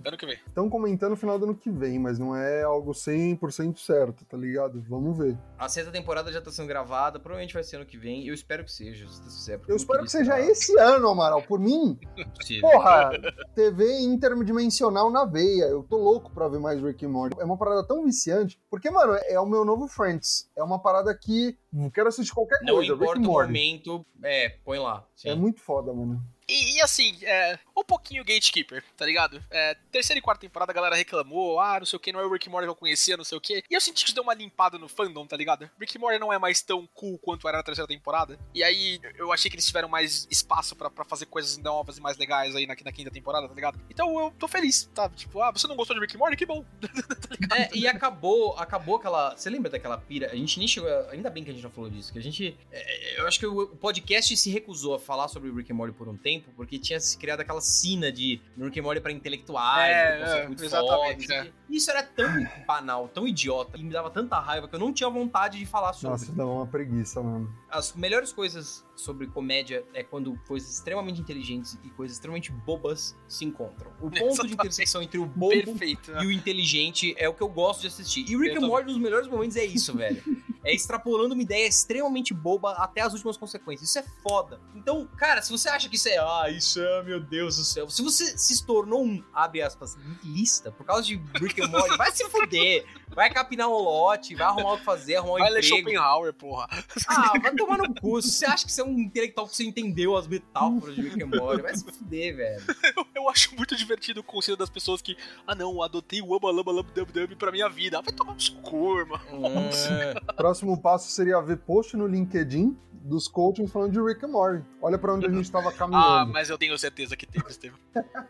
S3: Ano que vem.
S2: estão comentando no final do ano que vem, mas não é algo 100% certo, tá ligado? Vamos ver.
S4: A sexta temporada já tá sendo gravada, provavelmente vai ser ano que vem. Eu espero que seja, se Deus quiser.
S2: Eu espero que seja
S4: esperar.
S2: esse ano, Amaral. Por mim,
S4: Possível.
S2: porra, TV interdimensional na veia. Eu tô louco pra ver mais Rick and Morty. É uma parada tão viciante. Porque, mano, é o meu novo Friends. É uma parada que eu quero assistir qualquer
S4: Não
S2: coisa. Rick
S4: importa o momento, é, põe lá. Sim.
S2: É muito foda, mano.
S3: E, e assim, é, um pouquinho Gatekeeper, tá ligado? É, terceira e quarta temporada a galera reclamou, ah, não sei o que, não é o Rick Morty que eu conhecia, não sei o que. E eu senti que deu uma limpada no fandom, tá ligado? Rick Morty não é mais tão cool quanto era na terceira temporada. E aí eu achei que eles tiveram mais espaço pra fazer coisas novas e mais legais aí na, na quinta temporada, tá ligado? Então eu tô feliz, tá? Tipo, ah, você não gostou de Rick Morty? Que bom. (laughs)
S4: É, e acabou, acabou aquela. Você lembra daquela pira? A gente nem chegou. Ainda bem que a gente não falou disso. Que a gente. é, eu acho que o, podcast se recusou a falar sobre Rick Morty por um tempo, porque tinha se criado aquela sina de Rick and Morty pra intelectuais,
S3: É,
S4: um conceito
S3: é,
S4: muito
S3: exatamente,
S4: foda,
S3: é.
S4: Isso era tão (laughs) banal, tão idiota, e me dava tanta raiva que eu não tinha vontade de falar sobre.
S2: Nossa, dá uma preguiça, mano.
S4: As melhores coisas sobre comédia é quando coisas extremamente inteligentes e coisas extremamente bobas se encontram. O ponto de
S3: Exatamente.
S4: intersecção entre o bobo
S3: Perfeito. né?
S4: e o inteligente é o que eu gosto de assistir. E o Rick and. Morty, nos melhores momentos, é isso, velho. É extrapolando uma ideia extremamente boba até as últimas consequências. Isso é foda. Então, cara, se você acha que isso é, ah, isso é, meu Deus do céu. Se você se tornou um, abre aspas, lista por causa de Rick and Morty, vai se fuder. Vai capinar um lote, vai arrumar o que fazer, arrumar um
S3: Vai ler
S4: emprego.
S3: Schopenhauer, porra.
S4: Ah, vai tomar no cu. Se você acha que você é um intelectual que você entendeu as metáforas de Rick and Morty, vai se fuder, velho.
S3: Eu, (laughs) eu acho muito divertido o conselho das pessoas que, ah não, adotei o Aba Lamba Lamba Dub Dub pra minha vida. Ah, Vai tomar no seu cu, irmão.
S4: Hum, (laughs) (laughs)
S2: Próximo passo seria ver post no LinkedIn dos coaching falando de Rick and Morty. Olha pra onde a gente tava
S3: Ah,
S2: caminhando.
S3: mas eu tenho certeza que teve, Estevam.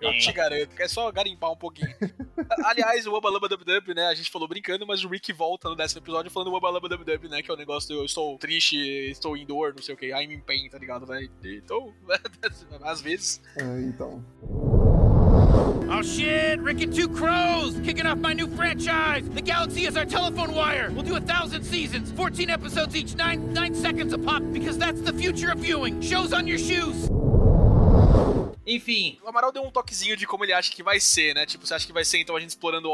S3: Eu te garanto, é só garimpar um pouquinho. Aliás, o Aba Lamba Dub Dub, né, a gente falou brincando, mas o Rick volta no décimo episódio falando o Aba Lamba Dub Dub, né, que é o negócio do eu estou triste, estou em dor, não sei o que, I'm in pain, tá ligado, né? Então, (laughs) às vezes...
S2: É, então.
S6: Oh shit, Rick and Two Crows, kicking off my new franchise. The galaxy is our telephone wire. We'll do a thousand seasons, 14 episodes each, nine nine seconds a pop, because that's the future of viewing. Shows on your shoes.
S4: Enfim,
S3: O Amaral deu um toquezinho de como ele acha que vai ser, né? Tipo, você acha que vai ser então a gente explorando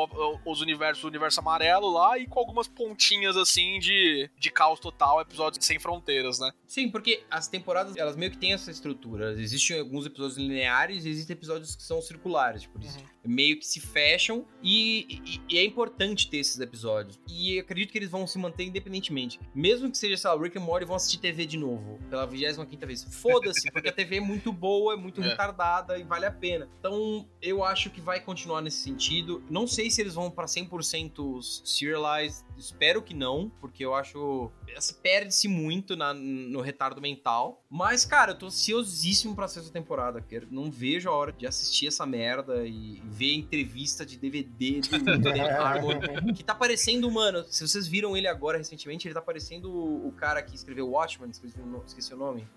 S3: os universos, o universo amarelo lá e com algumas pontinhas assim de, de caos total, episódios sem fronteiras, né?
S4: Sim, porque as temporadas, elas meio que têm essa estrutura. Existem alguns episódios lineares e existem episódios que são circulares, por isso. Meio que se fecham e, e- e é importante ter esses episódios. E acredito que eles vão se manter independentemente. Mesmo que seja, sei lá, Rick and Morty vão assistir TV de novo, pela 25ª vez. Foda-se, porque a TV é muito boa, é muito (laughs)
S3: É.
S4: retardada e vale a pena. Então, eu acho que vai continuar nesse sentido. Não sei se eles vão pra 100% serialized, espero que não, porque eu acho se perde-se muito na- no retardo mental. Mas, cara, eu tô ansiosíssimo pra sexta temporada. Quero, não vejo a hora de assistir essa merda e ver entrevista de DVD do, (laughs) do Harmon, que tá parecendo, mano. Se vocês viram ele agora recentemente, ele tá parecendo o, cara que escreveu Watchmen, esqueci o, no- esqueci o nome.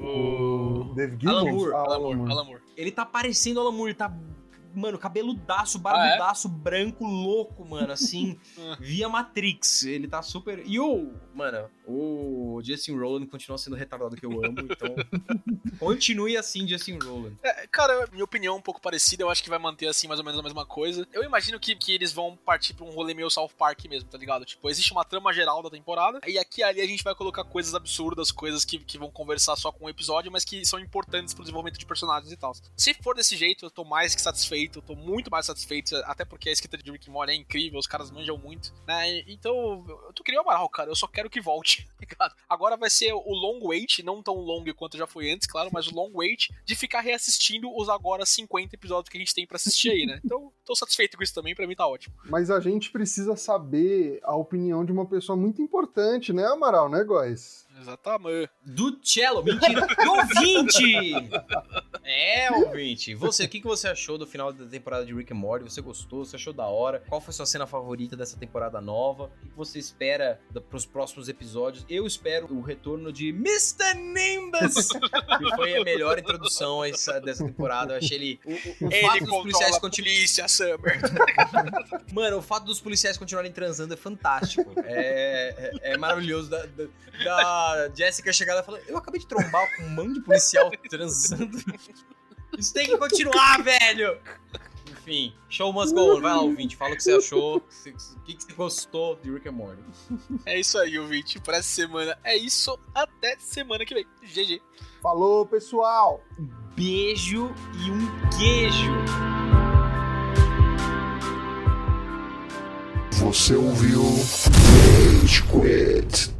S2: O?
S4: Alan Moore,
S2: Ah,
S3: Alan Moore,
S2: Moore.
S3: Alan Moore.
S4: Ele tá parecendo o Alan Moore, ele tá. Mano, cabeludaço,
S3: Ah,
S4: barbudaço, branco, louco, mano, assim, (laughs) via Matrix. Ele tá super. E o. Mano, o Justin Roland continua sendo retardado que eu amo, então. (laughs) continue assim, Justin Roland.
S3: É, cara, minha opinião é um pouco parecida, eu acho que vai manter assim mais ou menos a mesma coisa. Eu imagino que, que eles vão partir pra um rolê meio South Park mesmo, tá ligado? Tipo, existe uma trama geral da temporada, e aqui e ali a gente vai colocar coisas absurdas, coisas que, que vão conversar só com o episódio, mas que são importantes pro desenvolvimento de personagens e tal. Se for desse jeito, eu tô mais que satisfeito, eu tô muito mais satisfeito, até porque a escrita de Rick Morty é incrível, os caras manjam muito, né? Então, eu tô querendo Amaral, cara, eu só quero que volte, (laughs) tá ligado? Agora vai ser o long wait, não tão long quanto já foi antes, claro, mas o long wait de ficar reassistindo os agora 50 episódios que a gente tem pra assistir aí, né? (laughs) Então, tô satisfeito com isso também, pra mim tá ótimo.
S2: Mas a gente precisa saber a opinião de uma pessoa muito importante, né, Amaral, né, Góis?
S3: Exatamente.
S4: Do cello, mentira, do ouvinte! É, ouvinte. Você, o que, que você achou do final da temporada de Rick and Morty? Você gostou? Você achou da hora? Qual foi sua cena favorita dessa temporada nova? O que, que você espera da, pros próximos episódios? Eu espero o retorno de Mr. Nimbus, que foi a melhor introdução essa- dessa temporada. Eu achei ele... O, o- o fato
S3: Ele
S4: dos policiais
S3: a
S4: continuarem...
S3: polícia, Summer. (laughs)
S4: Mano, o fato dos policiais continuarem transando é fantástico. É, é, é maravilhoso. Da, da, da Jessica chegar lá e falar: Eu acabei de trombar com um monte de policial (laughs) transando. (laughs) Isso tem que continuar, velho! Enfim, show must go on. Vai lá, ouvinte. Fala o que você achou. O que, que você gostou de Rick and Morty.
S3: É isso aí, ouvinte. Essa semana é isso. Até semana que vem. GG.
S2: Falou, pessoal!
S4: Beijo e um queijo.
S5: Você ouviu Rage Quit.